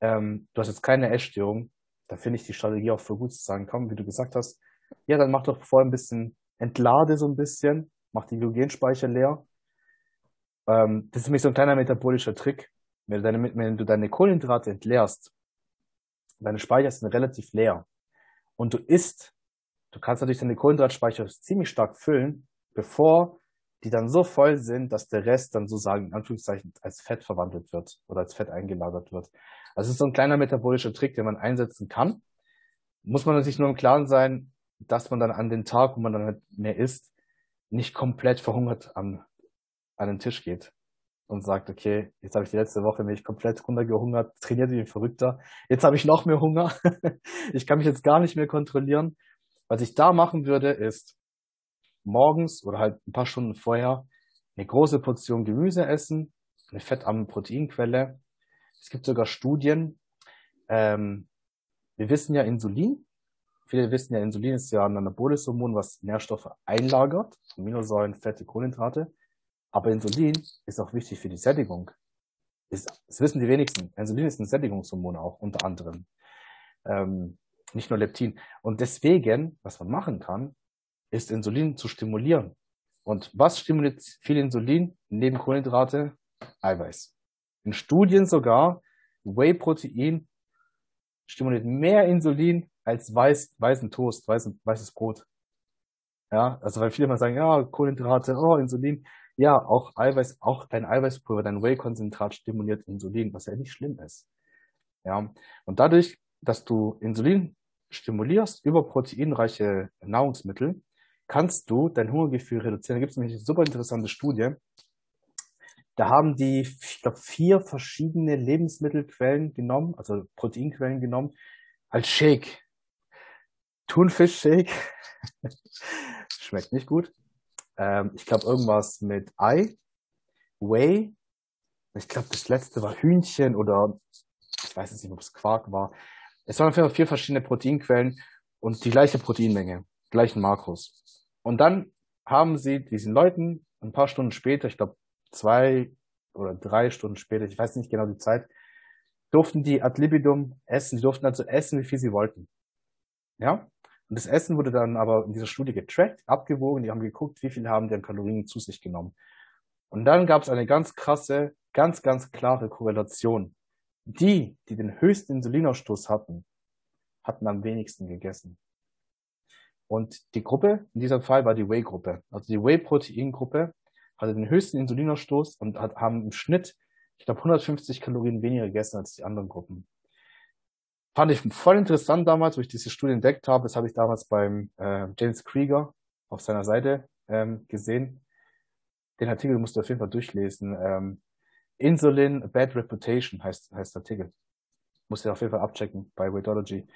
ähm, du hast jetzt keine Essstörung, da finde ich die Strategie auch für gut zu sagen, komm, wie du gesagt hast, ja, dann mach doch vorher ein bisschen, entlade so ein bisschen, mach die Glykogenspeicher leer. Ähm, das ist nämlich so ein kleiner metabolischer Trick. Wenn du deine, wenn du deine Kohlenhydrate entleerst, deine Speicher sind relativ leer und du isst, du kannst natürlich deine Kohlenhydratspeicher ziemlich stark füllen, bevor die dann so voll sind, dass der Rest dann sozusagen in Anführungszeichen als Fett verwandelt wird oder als Fett eingelagert wird. Also es ist so ein kleiner metabolischer Trick, den man einsetzen kann. Muss man natürlich nur im Klaren sein, dass man dann an den Tag, wo man dann halt mehr isst, nicht komplett verhungert an, an den Tisch geht und sagt, okay, jetzt habe ich die letzte Woche mich komplett runtergehungert, trainiert wie ein Verrückter, jetzt habe ich noch mehr Hunger, ich kann mich jetzt gar nicht mehr kontrollieren. Was ich da machen würde, ist morgens oder halt ein paar Stunden vorher eine große Portion Gemüse essen, eine fettarme Proteinquelle. Es gibt sogar Studien. Ähm, wir wissen ja Insulin. Viele wissen ja, Insulin ist ja ein anaboles Hormon, was Nährstoffe einlagert, Aminosäuren, Fette, Kohlenhydrate. Aber Insulin ist auch wichtig für die Sättigung. Ist, das wissen die wenigsten. Insulin ist ein Sättigungshormon auch, unter anderem. Ähm, nicht nur Leptin. Und deswegen, was man machen kann, ist Insulin zu stimulieren. Und was stimuliert viel Insulin neben Kohlenhydrate? Eiweiß. In Studien sogar, Whey-Protein stimuliert mehr Insulin als weiß, weißen Toast, weiß, weißes Brot. Ja, also weil viele mal sagen, ja, Kohlenhydrate, oh, Insulin. Ja, auch Eiweiß, auch dein Eiweißpulver, dein Whey-Konzentrat stimuliert Insulin, was ja nicht schlimm ist. Ja, und dadurch, dass du Insulin stimulierst über proteinreiche Nahrungsmittel, kannst du dein Hungergefühl reduzieren. Da gibt es nämlich eine super interessante Studie. Da haben die, ich glaube, vier verschiedene Lebensmittelquellen genommen, also Proteinquellen genommen, als Shake. Thunfisch-Shake. Schmeckt nicht gut. Ähm, ich glaube, irgendwas mit Ei, Whey. Ich glaube, das letzte war Hühnchen oder ich weiß jetzt nicht, ob es Quark war. Es waren Fall vier verschiedene Proteinquellen und die gleiche Proteinmenge, gleichen Makros. Und dann haben sie diesen Leuten ein paar Stunden später, ich glaube zwei oder drei Stunden später, ich weiß nicht genau die Zeit, durften die ad libidum essen. Sie durften also essen, wie viel sie wollten. Ja? Und das Essen wurde dann aber in dieser Studie getrackt, abgewogen. Die haben geguckt, wie viel haben die an Kalorien zu sich genommen. Und dann gab es eine ganz krasse, ganz, ganz klare Korrelation. Die, die den höchsten Insulinausstoß hatten, hatten am wenigsten gegessen. Und die Gruppe, in diesem Fall war die Whey-Gruppe. Also die Whey-Protein-Gruppe hatte den höchsten Insulinausstoß und hat, haben im Schnitt, ich glaube, 150 Kalorien weniger gegessen als die anderen Gruppen. Fand ich voll interessant damals, wo ich diese Studie entdeckt habe. Das habe ich damals beim äh, James Krieger auf seiner Seite ähm, gesehen. Den Artikel musst du auf jeden Fall durchlesen. Ähm, Insulin, a Bad Reputation heißt, heißt der Artikel. Musst du auf jeden Fall abchecken bei Weightology.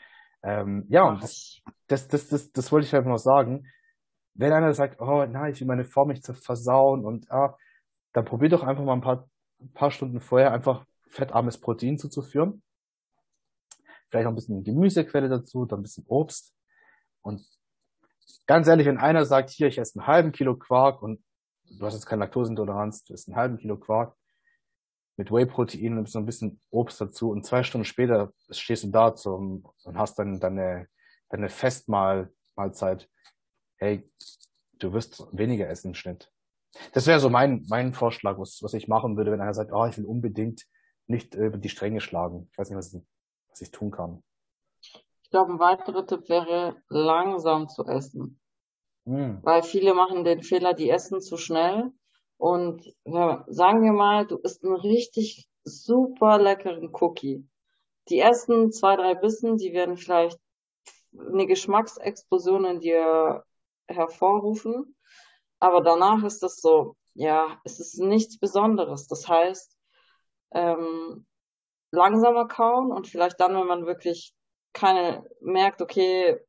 Ähm, ja, und das, das, das, das, das wollte ich einfach noch sagen. Wenn einer sagt, oh nein, ich will meine Form nicht versauen und ah, dann probier doch einfach mal ein paar, ein paar Stunden vorher einfach fettarmes Protein zuzuführen vielleicht noch ein bisschen Gemüsequelle dazu, dann ein bisschen Obst. Und ganz ehrlich, wenn einer sagt, hier, ich esse einen halben Kilo Quark und du hast jetzt keine Laktoseintoleranz, du isst einen halben Kilo Quark mit Whey-Protein und so ein bisschen Obst dazu und zwei Stunden später stehst du da zum, und hast dann deine, deine Festmahlzeit. Hey, du wirst weniger essen im Schnitt. Das wäre so mein, mein Vorschlag, was, was ich machen würde, wenn einer sagt, oh, ich will unbedingt nicht über die Stränge schlagen. Ich weiß nicht, was was ich tun kann. Ich glaube, ein weiterer Tipp wäre, langsam zu essen. Mm. Weil viele machen den Fehler, die essen zu schnell. Und ja, sagen wir mal, du isst einen richtig super leckeren Cookie. Die ersten zwei, drei Bissen, die werden vielleicht eine Geschmacksexplosion in dir hervorrufen. Aber danach ist das so, ja, es ist nichts Besonderes. Das heißt, ähm, langsamer kauen und vielleicht dann, wenn man wirklich keine merkt, okay,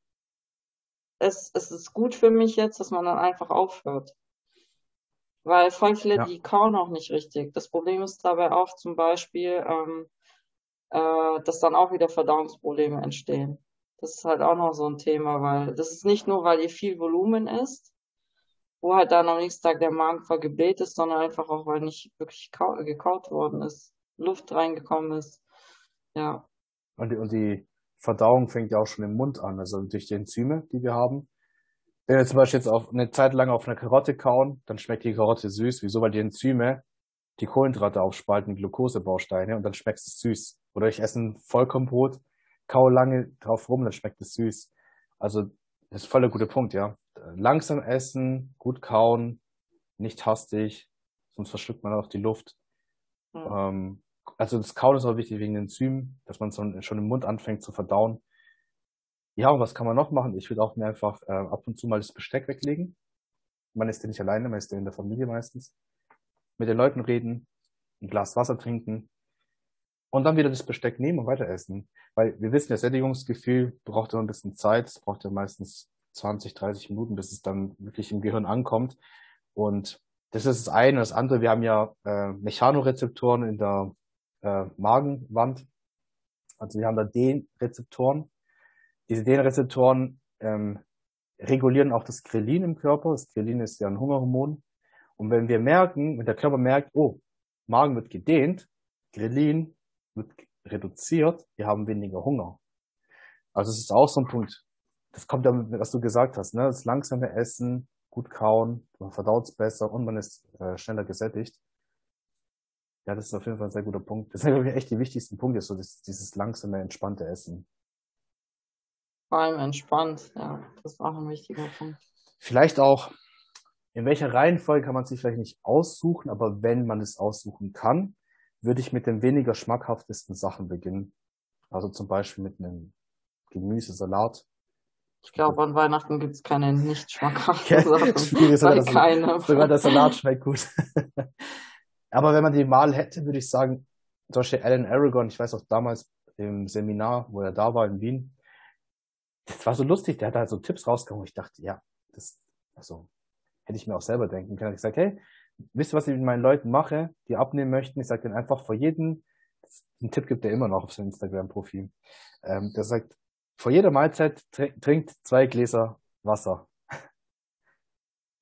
es, es ist gut für mich jetzt, dass man dann einfach aufhört. Weil voll viele, ja. die kauen auch nicht richtig. Das Problem ist dabei auch zum Beispiel, ähm, äh, dass dann auch wieder Verdauungsprobleme entstehen. Das ist halt auch noch so ein Thema, weil das ist nicht nur, weil ihr viel Volumen isst, wo halt dann am nächsten Tag der Magen voll gebläht ist, sondern einfach auch, weil nicht wirklich gekaut worden ist. Luft reingekommen ist. Ja. Und die, und die Verdauung fängt ja auch schon im Mund an, also durch die Enzyme, die wir haben. Wenn wir zum Beispiel jetzt auf eine Zeit lang auf eine Karotte kauen, dann schmeckt die Karotte süß. Wieso? Weil die Enzyme die Kohlenhydrate aufspalten, Glukosebausteine, und dann schmeckt es süß. Oder ich esse ein Vollkornbrot, kau lange drauf rum, dann schmeckt es süß. Also, das ist voll der gute Punkt, ja. Langsam essen, gut kauen, nicht hastig, sonst verschluckt man auch die Luft. Mhm. Ähm, also das Kauen ist auch wichtig wegen den Enzymen, dass man schon im Mund anfängt zu verdauen. Ja, und was kann man noch machen? Ich würde auch mir einfach äh, ab und zu mal das Besteck weglegen. Man ist ja nicht alleine, man ist ja in der Familie meistens. Mit den Leuten reden, ein Glas Wasser trinken und dann wieder das Besteck nehmen und weiter essen. Weil wir wissen, das Sättigungsgefühl braucht immer ein bisschen Zeit. Es braucht ja meistens 20, 30 Minuten, bis es dann wirklich im Gehirn ankommt. Und das ist das eine. Das andere, wir haben ja äh, Mechanorezeptoren in der äh, Magenwand. Also wir haben da D-Rezeptoren. Diese D-Rezeptoren ähm, regulieren auch das Grelin im Körper. Das Grelin ist ja ein Hungerhormon. Und wenn wir merken, wenn der Körper merkt, oh, Magen wird gedehnt, Grelin wird reduziert, wir haben weniger Hunger. Also es ist auch so ein Punkt. Das kommt damit, was du gesagt hast, ne? Das langsame Essen, gut kauen, man verdaut es besser und man ist äh, schneller gesättigt. Ja, das ist auf jeden Fall ein sehr guter Punkt. Das sind, glaube ich, echt die wichtigsten Punkte, so das, dieses langsame, entspannte Essen. Vor allem entspannt, ja, das auch ein wichtiger Punkt. Vielleicht auch, in welcher Reihenfolge kann man sich vielleicht nicht aussuchen, aber wenn man es aussuchen kann, würde ich mit den weniger schmackhaftesten Sachen beginnen. Also zum Beispiel mit einem Gemüsesalat. Ich glaube, an Weihnachten gibt es keine nicht schmackhaften Sachen. sogar, das, keine. sogar der Salat schmeckt gut. Aber wenn man die Wahl hätte, würde ich sagen, zum Beispiel Alan Aragon, ich weiß auch damals im Seminar, wo er da war in Wien. Das war so lustig, der hat halt so Tipps rausgekommen. Ich dachte, ja, das, also, hätte ich mir auch selber denken können. Ich gesagt, hey, wisst ihr, was ich mit meinen Leuten mache, die abnehmen möchten? Ich sage denen einfach vor jedem, einen Tipp gibt er immer noch auf seinem Instagram-Profil. Ähm, der sagt, vor jeder Mahlzeit trinkt zwei Gläser Wasser.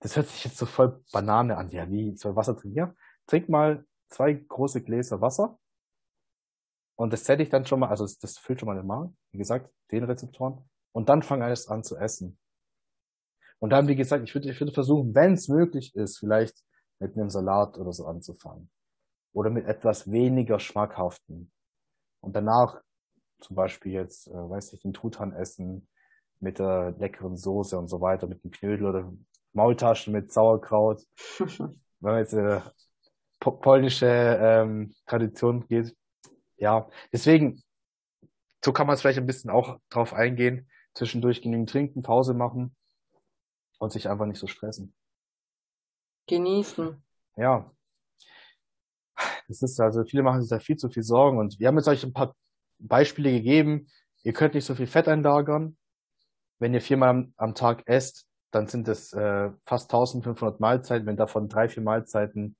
Das hört sich jetzt so voll Banane an. Ja, wie soll Wasser trinken? Ja, trink mal zwei große Gläser Wasser. Und das zähle ich dann schon mal, also das, füllt schon mal den Magen, wie gesagt, den Rezeptoren. Und dann fang alles an zu essen. Und dann, wie gesagt, ich würde, ich würde versuchen, wenn es möglich ist, vielleicht mit einem Salat oder so anzufangen. Oder mit etwas weniger schmackhaften. Und danach zum Beispiel jetzt, äh, weiß ich, den Truthahn essen mit der leckeren Soße und so weiter, mit dem Knödel oder Maultaschen mit Sauerkraut. Wenn man jetzt äh, polnische ähm, Tradition geht. Ja, deswegen, so kann man es vielleicht ein bisschen auch drauf eingehen, zwischendurch genügend trinken, Pause machen und sich einfach nicht so stressen. Genießen. Ja. Das ist also, viele machen sich da viel zu viel Sorgen und wir haben jetzt euch ein paar Beispiele gegeben. Ihr könnt nicht so viel Fett einlagern. Wenn ihr viermal am, am Tag esst, dann sind es äh, fast 1500 Mahlzeiten. Wenn davon drei, vier Mahlzeiten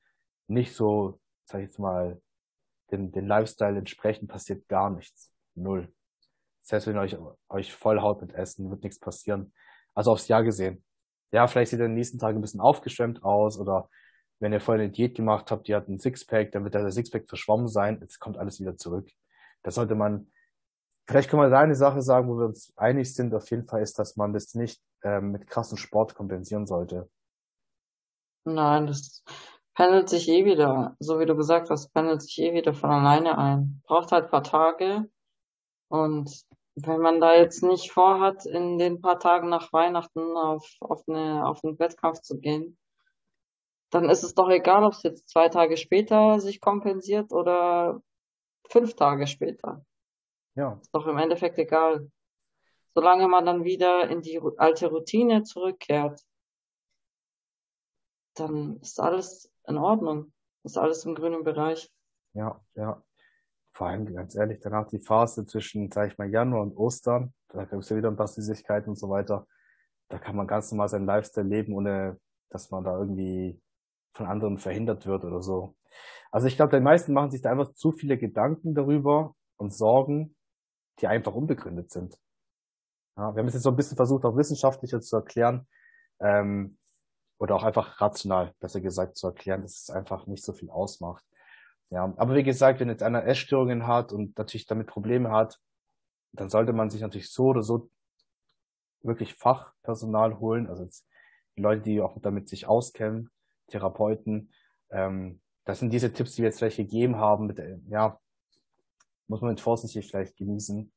nicht so, sag ich jetzt mal, den, den Lifestyle entsprechen, passiert gar nichts. Null. Selbst wenn ihr euch, euch vollhaut mit Essen, wird nichts passieren. Also aufs Jahr gesehen. Ja, vielleicht sieht er den nächsten Tag ein bisschen aufgeschwemmt aus oder wenn ihr vorher eine Diät gemacht habt, die hat einen Sixpack, dann wird der Sixpack verschwommen sein, jetzt kommt alles wieder zurück. Da sollte man, vielleicht können wir da eine Sache sagen, wo wir uns einig sind, auf jeden Fall ist, dass man das nicht ähm, mit krassen Sport kompensieren sollte. Nein, das pendelt sich eh wieder, so wie du gesagt hast, pendelt sich eh wieder von alleine ein. Braucht halt paar Tage. Und wenn man da jetzt nicht vorhat, in den paar Tagen nach Weihnachten auf, auf, eine, auf einen Wettkampf zu gehen, dann ist es doch egal, ob es jetzt zwei Tage später sich kompensiert oder fünf Tage später. Ja. Ist doch im Endeffekt egal. Solange man dann wieder in die alte Routine zurückkehrt, dann ist alles in Ordnung. Ist alles im grünen Bereich. Ja, ja. Vor allem, ganz ehrlich, danach die Phase zwischen, sag ich mal, Januar und Ostern, da gibt es ja wieder ein paar Süßigkeiten und so weiter. Da kann man ganz normal seinen Lifestyle leben, ohne dass man da irgendwie von anderen verhindert wird oder so. Also ich glaube, die meisten machen sich da einfach zu viele Gedanken darüber und Sorgen, die einfach unbegründet sind. Ja, wir haben es jetzt so ein bisschen versucht, auch wissenschaftlicher zu erklären. Ähm, oder auch einfach rational, besser gesagt, zu erklären, dass es einfach nicht so viel ausmacht. Ja, aber wie gesagt, wenn jetzt einer Essstörungen hat und natürlich damit Probleme hat, dann sollte man sich natürlich so oder so wirklich Fachpersonal holen, also jetzt Leute, die auch damit sich auskennen, Therapeuten. Ähm, das sind diese Tipps, die wir jetzt vielleicht gegeben haben. Mit, ja, muss man mit Vorsicht vielleicht genießen.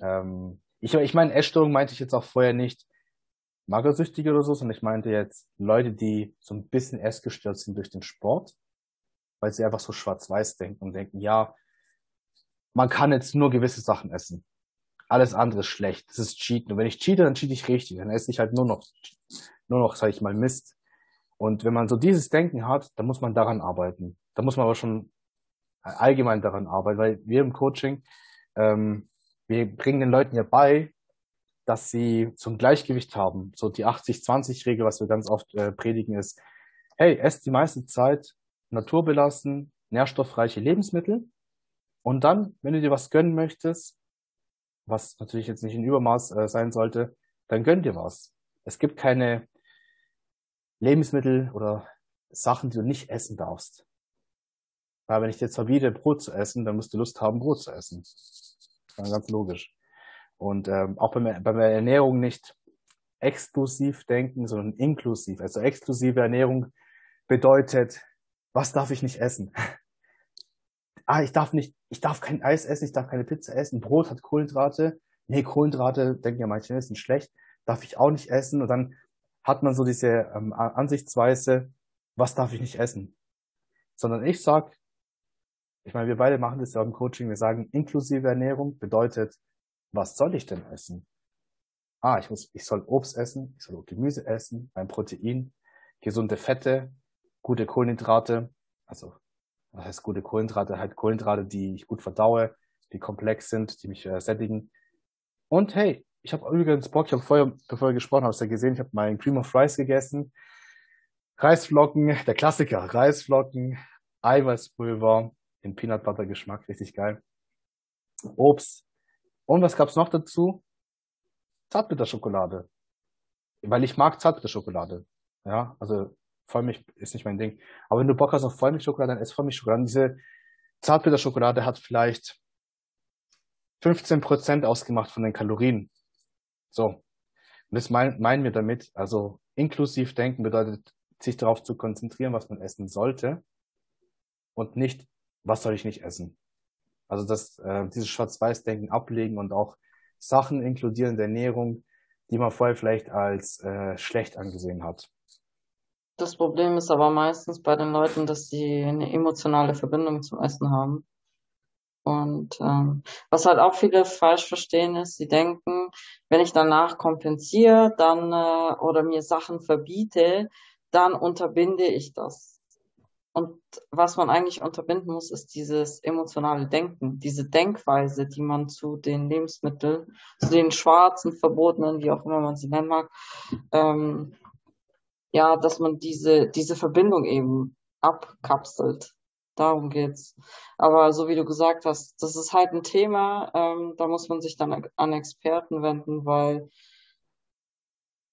Ähm, ich, ich meine, Essstörung meinte ich jetzt auch vorher nicht, Magersüchtige oder so, sondern ich meinte jetzt Leute, die so ein bisschen essgestört sind durch den Sport, weil sie einfach so schwarz-weiß denken und denken, ja, man kann jetzt nur gewisse Sachen essen. Alles andere ist schlecht. Das ist Cheaten. Und wenn ich cheate, dann cheate ich richtig. Dann esse ich halt nur noch, nur noch, sag ich mal, Mist. Und wenn man so dieses Denken hat, dann muss man daran arbeiten. Da muss man aber schon allgemein daran arbeiten, weil wir im Coaching, ähm, wir bringen den Leuten ja bei, dass sie zum Gleichgewicht haben. So die 80-20-Regel, was wir ganz oft äh, predigen, ist, hey, esst die meiste Zeit naturbelassen, nährstoffreiche Lebensmittel. Und dann, wenn du dir was gönnen möchtest, was natürlich jetzt nicht in Übermaß äh, sein sollte, dann gönn dir was. Es gibt keine Lebensmittel oder Sachen, die du nicht essen darfst. Weil wenn ich dir verbiete, Brot zu essen, dann musst du Lust haben, Brot zu essen. Ganz logisch. Und ähm, auch bei, bei der Ernährung nicht exklusiv denken, sondern inklusiv. Also exklusive Ernährung bedeutet, was darf ich nicht essen? ah, ich darf nicht, ich darf kein Eis essen, ich darf keine Pizza essen, Brot hat Kohlenhydrate. Nee, Kohlenhydrate, denken ja manche, sind schlecht, darf ich auch nicht essen. Und dann hat man so diese ähm, Ansichtsweise, was darf ich nicht essen? Sondern ich sag, ich meine, wir beide machen das ja im Coaching, wir sagen, inklusive Ernährung bedeutet, was soll ich denn essen? Ah, ich muss, ich soll Obst essen, ich soll Gemüse essen, mein Protein, gesunde Fette, gute Kohlenhydrate, also was heißt gute Kohlenhydrate? Halt Kohlenhydrate, die ich gut verdaue, die komplex sind, die mich äh, sättigen. Und hey, ich habe übrigens Bock, ich habe vorher, bevor wir gesprochen haben, hast du ja gesehen, ich habe meinen Cream of Rice gegessen. Reisflocken, der Klassiker, Reisflocken, Eiweißpulver, den Peanut Butter Geschmack, richtig geil. Obst. Und was gab's noch dazu? Zartbitterschokolade. Weil ich mag Zartbitterschokolade. Ja, also Vollmilch ist nicht mein Ding. Aber wenn du Bock hast auf Vollmilchschokolade, dann ess Vollmilchschokolade. Diese Zartbitterschokolade hat vielleicht 15 Prozent ausgemacht von den Kalorien. So. Und das meinen mein wir damit. Also inklusiv denken bedeutet, sich darauf zu konzentrieren, was man essen sollte und nicht, was soll ich nicht essen. Also das, äh, dieses Schwarz-Weiß-Denken ablegen und auch Sachen inkludieren in der Ernährung, die man vorher vielleicht als äh, schlecht angesehen hat. Das Problem ist aber meistens bei den Leuten, dass sie eine emotionale Verbindung zum Essen haben. Und ähm, was halt auch viele falsch verstehen ist, sie denken, wenn ich danach kompensiere, dann äh, oder mir Sachen verbiete, dann unterbinde ich das. Und was man eigentlich unterbinden muss, ist dieses emotionale Denken, diese Denkweise, die man zu den Lebensmitteln, zu den schwarzen, verbotenen, wie auch immer man sie nennen mag, ähm, ja, dass man diese, diese Verbindung eben abkapselt. Darum geht's. Aber so wie du gesagt hast, das ist halt ein Thema, ähm, da muss man sich dann an Experten wenden, weil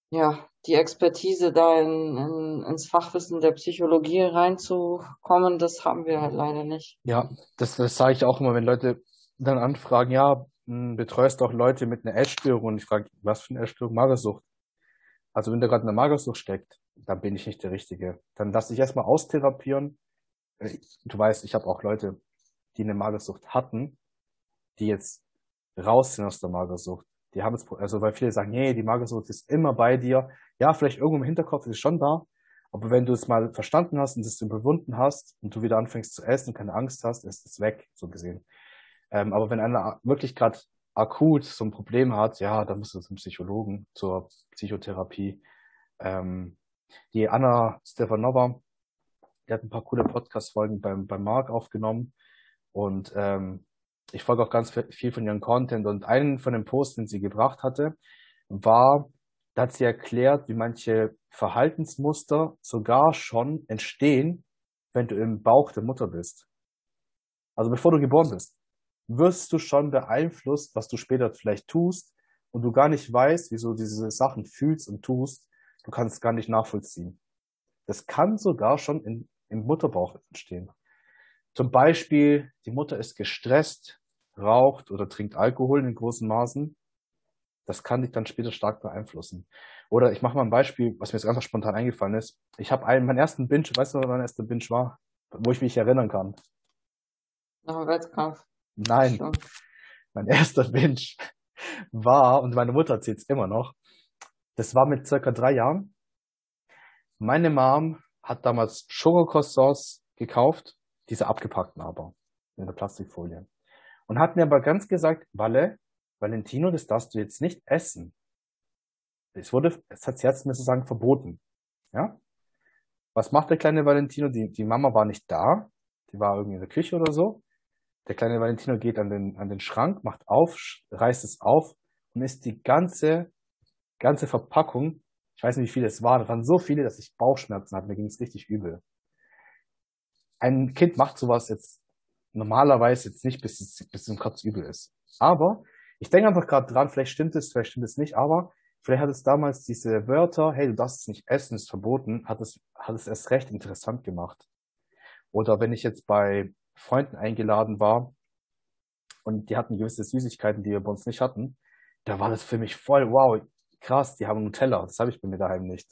ja, die Expertise da in, in, ins Fachwissen der Psychologie reinzukommen, das haben wir halt leider nicht. Ja, das, das sage ich auch immer, wenn Leute dann anfragen, ja, hm, betreust auch Leute mit einer Essstörung und ich frage, was für eine Essstörung? Magersucht. Also wenn da gerade eine Magersucht steckt, dann bin ich nicht der Richtige. Dann lass dich erstmal austherapieren. Äh, du weißt, ich habe auch Leute, die eine Magersucht hatten, die jetzt raus sind aus der Magersucht. Die haben es, also weil viele sagen, nee, die Magersucht ist immer bei dir. Ja, vielleicht irgendwo im Hinterkopf ist es schon da. Aber wenn du es mal verstanden hast und es überwunden hast und du wieder anfängst zu essen und keine Angst hast, ist es weg, so gesehen. Ähm, aber wenn einer wirklich gerade akut so ein Problem hat, ja, dann musst du zum Psychologen, zur Psychotherapie. Ähm, die Anna Stefanova, die hat ein paar coole Podcast-Folgen beim, beim Marc aufgenommen und ähm, ich folge auch ganz viel von ihrem Content und einen von den Posts, den sie gebracht hatte, war, da hat sie erklärt, wie manche Verhaltensmuster sogar schon entstehen, wenn du im Bauch der Mutter bist. Also bevor du geboren bist, wirst du schon beeinflusst, was du später vielleicht tust und du gar nicht weißt, wieso du diese Sachen fühlst und tust, du kannst gar nicht nachvollziehen. Das kann sogar schon in, im Mutterbauch entstehen. Zum Beispiel, die Mutter ist gestresst, raucht oder trinkt Alkohol in großen Maßen. Das kann dich dann später stark beeinflussen. Oder ich mache mal ein Beispiel, was mir jetzt einfach spontan eingefallen ist. Ich habe einen, meinen ersten Binge, weißt du, was mein erster Binge war? Wo ich mich erinnern kann. Nach dem Wettkampf. Nein. Mein erster Binge war, und meine Mutter erzählt es immer noch, das war mit circa drei Jahren. Meine Mom hat damals Schokokroissants gekauft diese abgepackten aber, in der Plastikfolie. Und hat mir aber ganz gesagt, Walle, Valentino, das darfst du jetzt nicht essen. Es wurde, es hat jetzt mir sozusagen verboten. Ja? Was macht der kleine Valentino? Die, die Mama war nicht da. Die war irgendwie in der Küche oder so. Der kleine Valentino geht an den, an den Schrank, macht auf, reißt es auf und isst die ganze, ganze Verpackung. Ich weiß nicht, wie viele es waren. Es waren so viele, dass ich Bauchschmerzen hatte. Mir ging es richtig übel ein Kind macht sowas jetzt normalerweise jetzt nicht, bis es, bis es im Kopf übel ist. Aber ich denke einfach gerade dran, vielleicht stimmt es, vielleicht stimmt es nicht, aber vielleicht hat es damals diese Wörter, hey, du darfst es nicht essen, ist verboten, hat es, hat es erst recht interessant gemacht. Oder wenn ich jetzt bei Freunden eingeladen war und die hatten gewisse Süßigkeiten, die wir bei uns nicht hatten, da war das für mich voll, wow, krass, die haben Nutella, das habe ich bei mir daheim nicht.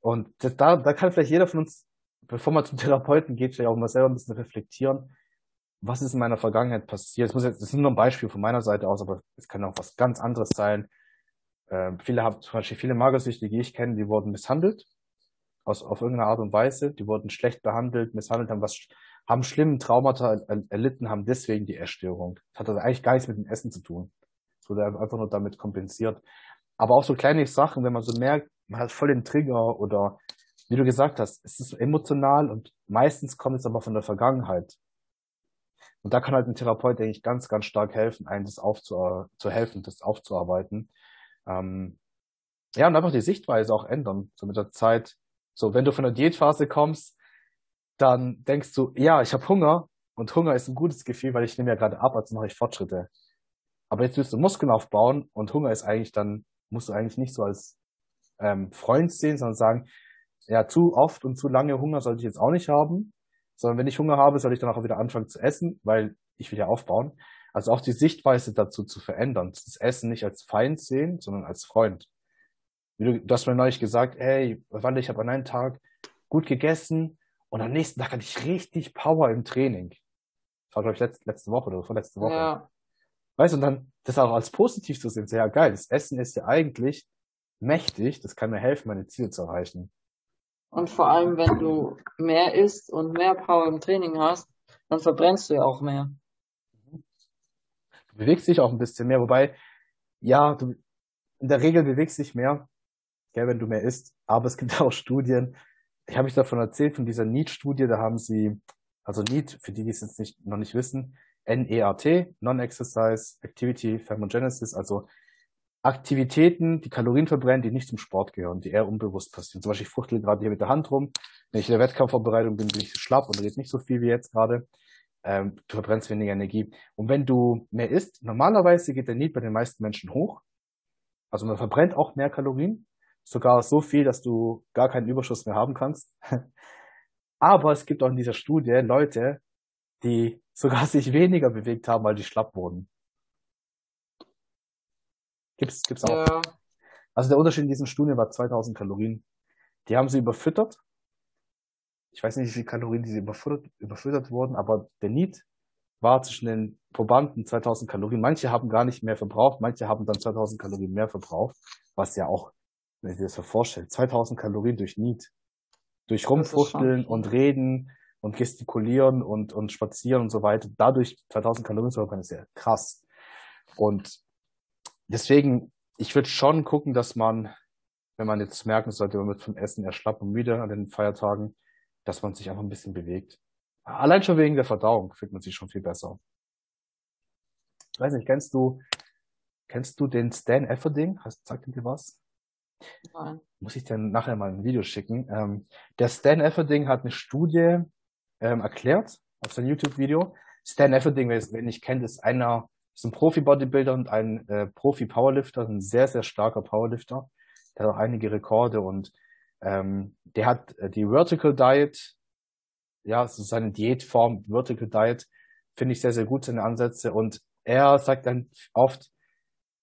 Und das, da, da kann vielleicht jeder von uns bevor man zum Therapeuten geht, vielleicht auch mal selber ein bisschen reflektieren, was ist in meiner Vergangenheit passiert. Das, muss jetzt, das ist nur ein Beispiel von meiner Seite aus, aber es kann auch was ganz anderes sein. Äh, viele haben zum Beispiel viele Magersüchtige, die ich kenne, die wurden misshandelt aus, auf irgendeine Art und Weise. Die wurden schlecht behandelt, misshandelt, haben was, haben schlimmen Traumata erlitten, haben deswegen die Essstörung. Das hat also eigentlich gar nichts mit dem Essen zu tun. Es wurde einfach nur damit kompensiert. Aber auch so kleine Sachen, wenn man so merkt, man hat voll den Trigger oder wie du gesagt hast, es ist emotional und meistens kommt es aber von der Vergangenheit. Und da kann halt ein Therapeut, denke ich, ganz, ganz stark helfen, einem das aufzu zu helfen, das aufzuarbeiten. Ähm, ja, und einfach die Sichtweise auch ändern, so mit der Zeit. So, wenn du von der Diätphase kommst, dann denkst du, ja, ich habe Hunger und Hunger ist ein gutes Gefühl, weil ich nehme ja gerade ab, also mache ich Fortschritte. Aber jetzt willst du Muskeln aufbauen und Hunger ist eigentlich dann, musst du eigentlich nicht so als ähm, Freund sehen, sondern sagen, ja, zu oft und zu lange Hunger sollte ich jetzt auch nicht haben, sondern wenn ich Hunger habe, soll ich dann auch wieder anfangen zu essen, weil ich will ja aufbauen. Also auch die Sichtweise dazu zu verändern, das Essen nicht als Feind sehen, sondern als Freund. Wie du, du hast mir neulich gesagt, hey, Wanda, ich habe an einem Tag gut gegessen und am nächsten Tag hatte ich richtig Power im Training. Das war, glaube ich, letzte, letzte Woche oder vorletzte Woche. Ja. Weißt du, und dann das auch als positiv zu sehen, sehr geil. Das Essen ist ja eigentlich mächtig, das kann mir helfen, meine Ziele zu erreichen. Und vor allem, wenn du mehr isst und mehr Power im Training hast, dann verbrennst du ja auch mehr. Du bewegst dich auch ein bisschen mehr, wobei, ja, du in der Regel bewegst dich mehr, gell, wenn du mehr isst. Aber es gibt auch Studien, ich habe mich davon erzählt, von dieser NEAT-Studie, da haben sie, also NEAT, für die, die es jetzt nicht, noch nicht wissen, NEAT, Non-Exercise Activity Thermogenesis, also Aktivitäten, die Kalorien verbrennen, die nicht zum Sport gehören, die eher unbewusst passieren. Zum Beispiel, ich fuchtel gerade hier mit der Hand rum. Wenn ich in der Wettkampfvorbereitung bin, bin ich schlapp und rede nicht so viel wie jetzt gerade. Ähm, du verbrennst weniger Energie. Und wenn du mehr isst, normalerweise geht der Need bei den meisten Menschen hoch. Also man verbrennt auch mehr Kalorien. Sogar so viel, dass du gar keinen Überschuss mehr haben kannst. Aber es gibt auch in dieser Studie Leute, die sogar sich weniger bewegt haben, weil die schlapp wurden. Gibt's, gibt's auch. Ja. Also der Unterschied in diesen Studien war 2000 Kalorien. Die haben sie überfüttert. Ich weiß nicht, wie viele Kalorien diese überfüttert, überfüttert wurden, aber der Need war zwischen den Probanden 2000 Kalorien. Manche haben gar nicht mehr verbraucht, manche haben dann 2000 Kalorien mehr verbraucht, was ja auch, wenn ihr dir das so vorstellt, 2000 Kalorien durch Need. Durch Rumfuchteln und Reden und gestikulieren und, und spazieren und so weiter. Dadurch 2000 Kalorien zu verbrennen, ist ja krass. Und deswegen, ich würde schon gucken, dass man, wenn man jetzt merken sollte, man wird vom Essen eher schlapp und müde an den Feiertagen, dass man sich einfach ein bisschen bewegt. Allein schon wegen der Verdauung fühlt man sich schon viel besser. Ich weiß nicht, kennst du, kennst du den Stan Efferding? Hast, sagt dir was? Nein. Muss ich dir nachher mal ein Video schicken. Ähm, der Stan Efferding hat eine Studie ähm, erklärt auf sein YouTube-Video. Stan Efferding, wer es nicht kennt, ist einer ist ein Profi-Bodybuilder und ein äh, Profi-Powerlifter, ein sehr, sehr starker Powerlifter. Der hat auch einige Rekorde und ähm, der hat äh, die Vertical Diet, ja, so seine Diätform, Vertical Diet, finde ich sehr, sehr gut, seine Ansätze. Und er sagt dann oft,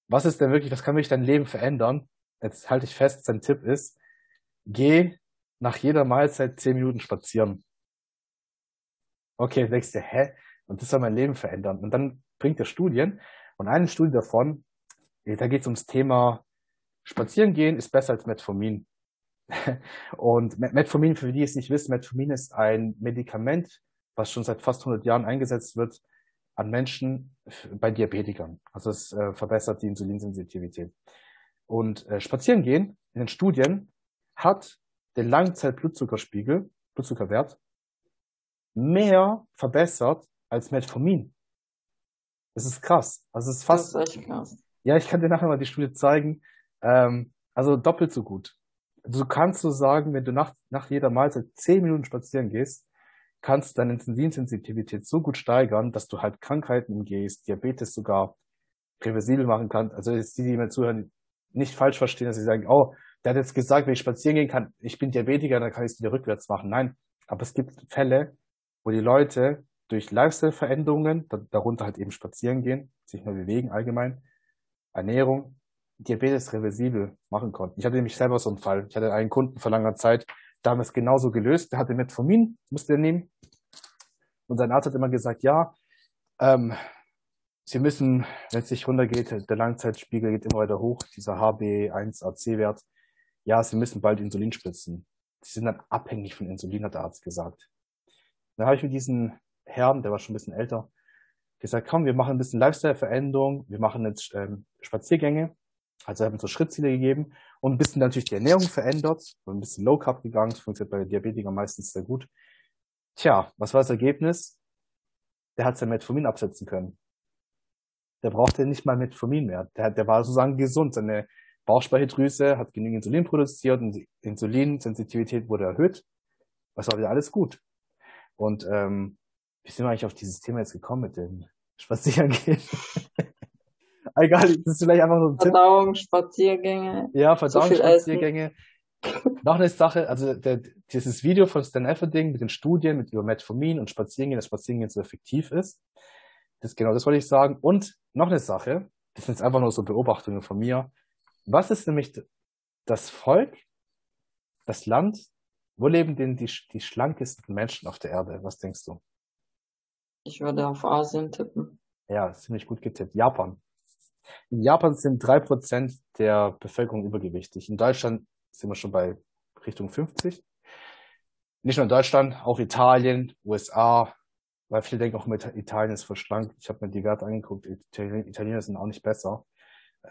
was ist denn wirklich, was kann wirklich dein Leben verändern? Jetzt halte ich fest, sein Tipp ist, geh nach jeder Mahlzeit zehn Minuten spazieren. Okay, denkst du, hä? Und das soll mein Leben verändern. Und dann bringt er Studien. Und eine Studie davon, da geht es ums Thema Spazieren gehen ist besser als Metformin. Und Metformin, für die es nicht wissen, Metformin ist ein Medikament, was schon seit fast 100 Jahren eingesetzt wird an Menschen bei Diabetikern. Also es äh, verbessert die Insulinsensitivität. Und äh, spazieren gehen in den Studien hat den Langzeit-Blutzuckerspiegel, Blutzuckerwert, mehr verbessert als Metformin. Das ist krass. Also es ist fast. Das ist echt krass. Ja, ich kann dir nachher mal die Studie zeigen. Ähm, also doppelt so gut. Du kannst so sagen, wenn du nach, nach jeder Mahlzeit zehn Minuten spazieren gehst, kannst deine Insulinsensitivität so gut steigern, dass du halt Krankheiten umgehst, Diabetes sogar reversibel machen kannst. Also jetzt die, die mir zuhören, nicht falsch verstehen, dass sie sagen, oh, der hat jetzt gesagt, wenn ich spazieren gehen kann, ich bin Diabetiker, dann kann ich es wieder rückwärts machen. Nein, aber es gibt Fälle, wo die Leute durch Lifestyle-Veränderungen, darunter halt eben spazieren gehen, sich mehr bewegen allgemein, Ernährung, Diabetes reversibel machen konnten. Ich hatte nämlich selber so einen Fall. Ich hatte einen Kunden vor langer Zeit, da haben wir es genauso gelöst. Der hatte Metformin, musste er nehmen. Und sein Arzt hat immer gesagt, ja, ähm, Sie müssen, wenn es sich runtergeht, der Langzeitspiegel geht immer weiter hoch, dieser HB1AC-Wert. Ja, Sie müssen bald Insulin spritzen. Sie sind dann abhängig von Insulin, hat der Arzt gesagt. Dann habe ich mit diesem Herrn, der war schon ein bisschen älter, gesagt, komm, wir machen ein bisschen Lifestyle-Veränderung, wir machen jetzt ähm, Spaziergänge. Also haben so Schrittziele gegeben und ein bisschen natürlich die Ernährung verändert, ein bisschen Low Carb gegangen, das funktioniert bei Diabetikern meistens sehr gut. Tja, was war das Ergebnis? der hat sein Metformin absetzen können. Der brauchte nicht mal Metformin mehr. Der, der war sozusagen gesund. Seine Bauchspeicheldrüse hat genügend Insulin produziert und die Insulinsensitivität wurde erhöht. Das war wieder alles gut. Und ähm, wie sind wir eigentlich auf dieses Thema jetzt gekommen mit dem Spazierengehen? Egal, das ist vielleicht einfach so ein Verdauung, Tipp. Spaziergänge. Ja, Verdauung, so Spaziergänge. Noch eine Sache, also der, dieses Video von Stan Efferding mit den Studien, mit über Metformin und Spazierengehen, dass Spazierengehen so effektiv ist. Das, genau, das wollte ich sagen. Und noch eine Sache, das sind jetzt einfach nur so Beobachtungen von mir. Was ist nämlich das Volk, das Land, wo leben denn die, die schlankesten Menschen auf der Erde? Was denkst du? Ich würde auf Asien tippen. Ja, ziemlich gut getippt. Japan. In Japan sind drei Prozent der Bevölkerung übergewichtig. In Deutschland sind wir schon bei Richtung 50. Nicht nur in Deutschland, auch Italien, USA, weil viele denken auch mit Italien ist verschlankt. Ich habe mir die Werte angeguckt. Italiener sind auch nicht besser.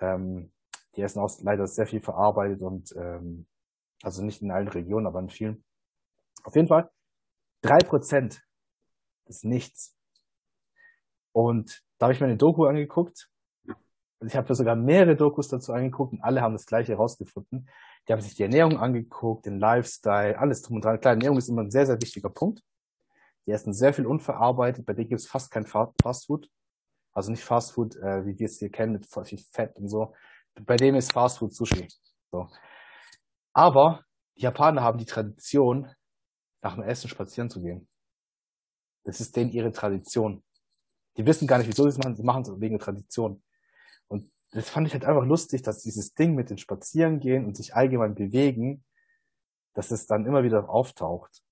Ähm, die essen auch leider sehr viel verarbeitet und ähm, also nicht in allen Regionen, aber in vielen. Auf jeden Fall drei Prozent ist nichts. Und da habe ich mir eine Doku angeguckt. Ich habe mir sogar mehrere Dokus dazu angeguckt und alle haben das gleiche herausgefunden. Die haben sich die Ernährung angeguckt, den Lifestyle, alles drum und dran. Klar, Ernährung ist immer ein sehr, sehr wichtiger Punkt. Die essen sehr viel unverarbeitet, bei denen gibt es fast kein Fast Food. Also nicht Fast Food, äh, wie wir es hier kennen, mit viel Fett und so. Bei dem ist Fast Food Sushi. So. Aber die Japaner haben die Tradition, nach dem Essen spazieren zu gehen. Das ist denen ihre Tradition. Die wissen gar nicht, wieso sie es machen, sie machen es wegen der Tradition. Und das fand ich halt einfach lustig, dass dieses Ding mit den Spazierengehen und sich allgemein bewegen, dass es dann immer wieder auftaucht.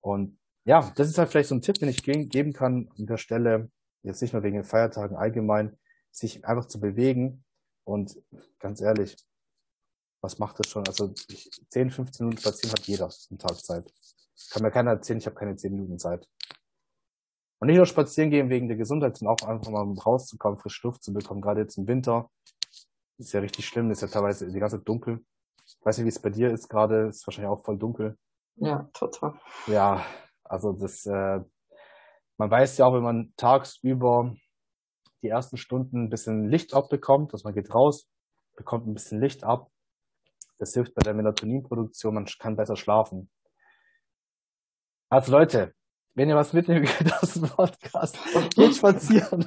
Und ja, das ist halt vielleicht so ein Tipp, den ich geben kann an der Stelle, jetzt nicht nur wegen den Feiertagen allgemein, sich einfach zu bewegen. Und ganz ehrlich, was macht das schon? Also ich, 10, 15 Minuten spazieren hat jeder am Tag Zeit. Kann mir keiner erzählen, ich habe keine 10 Minuten Zeit. Und nicht nur spazieren gehen wegen der Gesundheit, sondern auch einfach mal rauszukommen, frische Luft zu bekommen. Gerade jetzt im Winter ist ja richtig schlimm, ist ja teilweise die ganze Zeit dunkel. Ich weiß nicht, wie es bei dir ist gerade, ist wahrscheinlich auch voll dunkel. Ja, total. Ja, also das, äh, man weiß ja auch, wenn man tagsüber die ersten Stunden ein bisschen Licht abbekommt, dass man geht raus, bekommt ein bisschen Licht ab. Das hilft bei der Melatoninproduktion, man kann besser schlafen. Also Leute, wenn ihr was mitnehmen könnt aus dem Podcast, geht spazieren.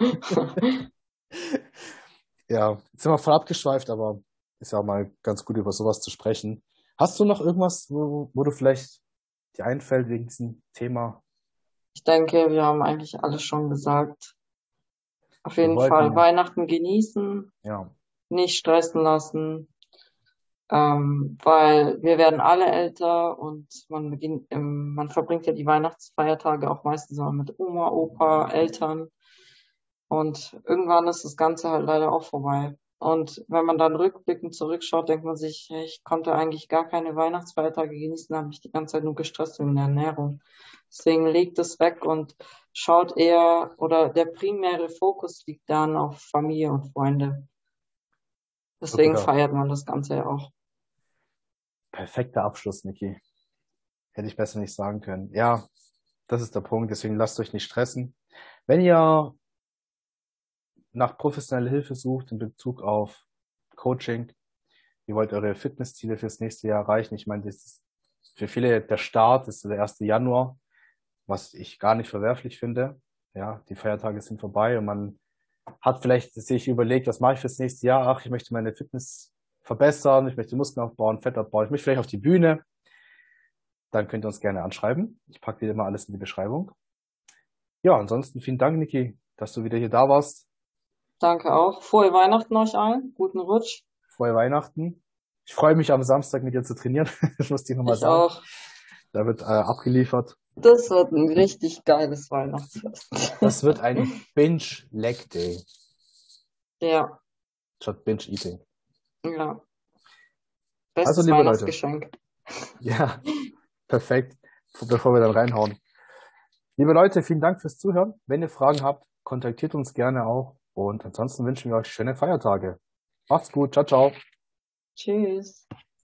ja, jetzt sind wir voll abgeschweift, aber ist ja auch mal ganz gut, über sowas zu sprechen. Hast du noch irgendwas, wo, wo du vielleicht dir einfällt wegen diesem Thema? Ich denke, wir haben eigentlich alles schon gesagt. Auf jeden wollten, Fall Weihnachten genießen, ja. nicht stressen lassen, ähm, weil wir werden alle älter und man beginnt, ähm, man verbringt ja die Weihnachtsfeiertage auch meistens mal mit Oma, Opa, Eltern und irgendwann ist das Ganze halt leider auch vorbei. Und wenn man dann rückblickend zurückschaut, denkt man sich, ich konnte eigentlich gar keine Weihnachtsfeiertage genießen, habe mich die ganze Zeit nur gestresst wegen der Ernährung. Deswegen legt es weg und schaut eher, oder der primäre Fokus liegt dann auf Familie und Freunde. Deswegen Super. feiert man das Ganze ja auch. Perfekter Abschluss, Niki. Hätte ich besser nicht sagen können. Ja, das ist der Punkt. Deswegen lasst euch nicht stressen. Wenn ihr nach professioneller Hilfe sucht in Bezug auf Coaching, ihr wollt eure Fitnessziele fürs nächste Jahr erreichen. Ich meine, das ist für viele der Start ist der 1. Januar, was ich gar nicht verwerflich finde. Ja, die Feiertage sind vorbei und man hat vielleicht sich überlegt, was mache ich fürs nächste Jahr? Ach, ich möchte meine Fitness verbessern, ich möchte Muskeln aufbauen, Fett abbauen, ich möchte vielleicht auf die Bühne. Dann könnt ihr uns gerne anschreiben. Ich packe dir immer alles in die Beschreibung. Ja, ansonsten vielen Dank, Niki, dass du wieder hier da warst. Danke auch. Frohe Weihnachten euch allen. Guten Rutsch. Frohe Weihnachten. Ich freue mich am Samstag mit dir zu trainieren. das muss ich nochmal sagen. Auch. Da wird äh, abgeliefert. Das wird ein richtig geiles Weihnachtsfest. das wird ein Binge-Leg Day. Ja. Statt Binge-Eating. Ja. Bestes also, liebe Weihnachtsgeschenk. Leute. Ja, perfekt. Bevor wir dann reinhauen. Liebe Leute, vielen Dank fürs Zuhören. Wenn ihr Fragen habt, kontaktiert uns gerne auch. Und ansonsten wünschen wir euch schöne Feiertage. Macht's gut. Ciao, ciao. Tschüss.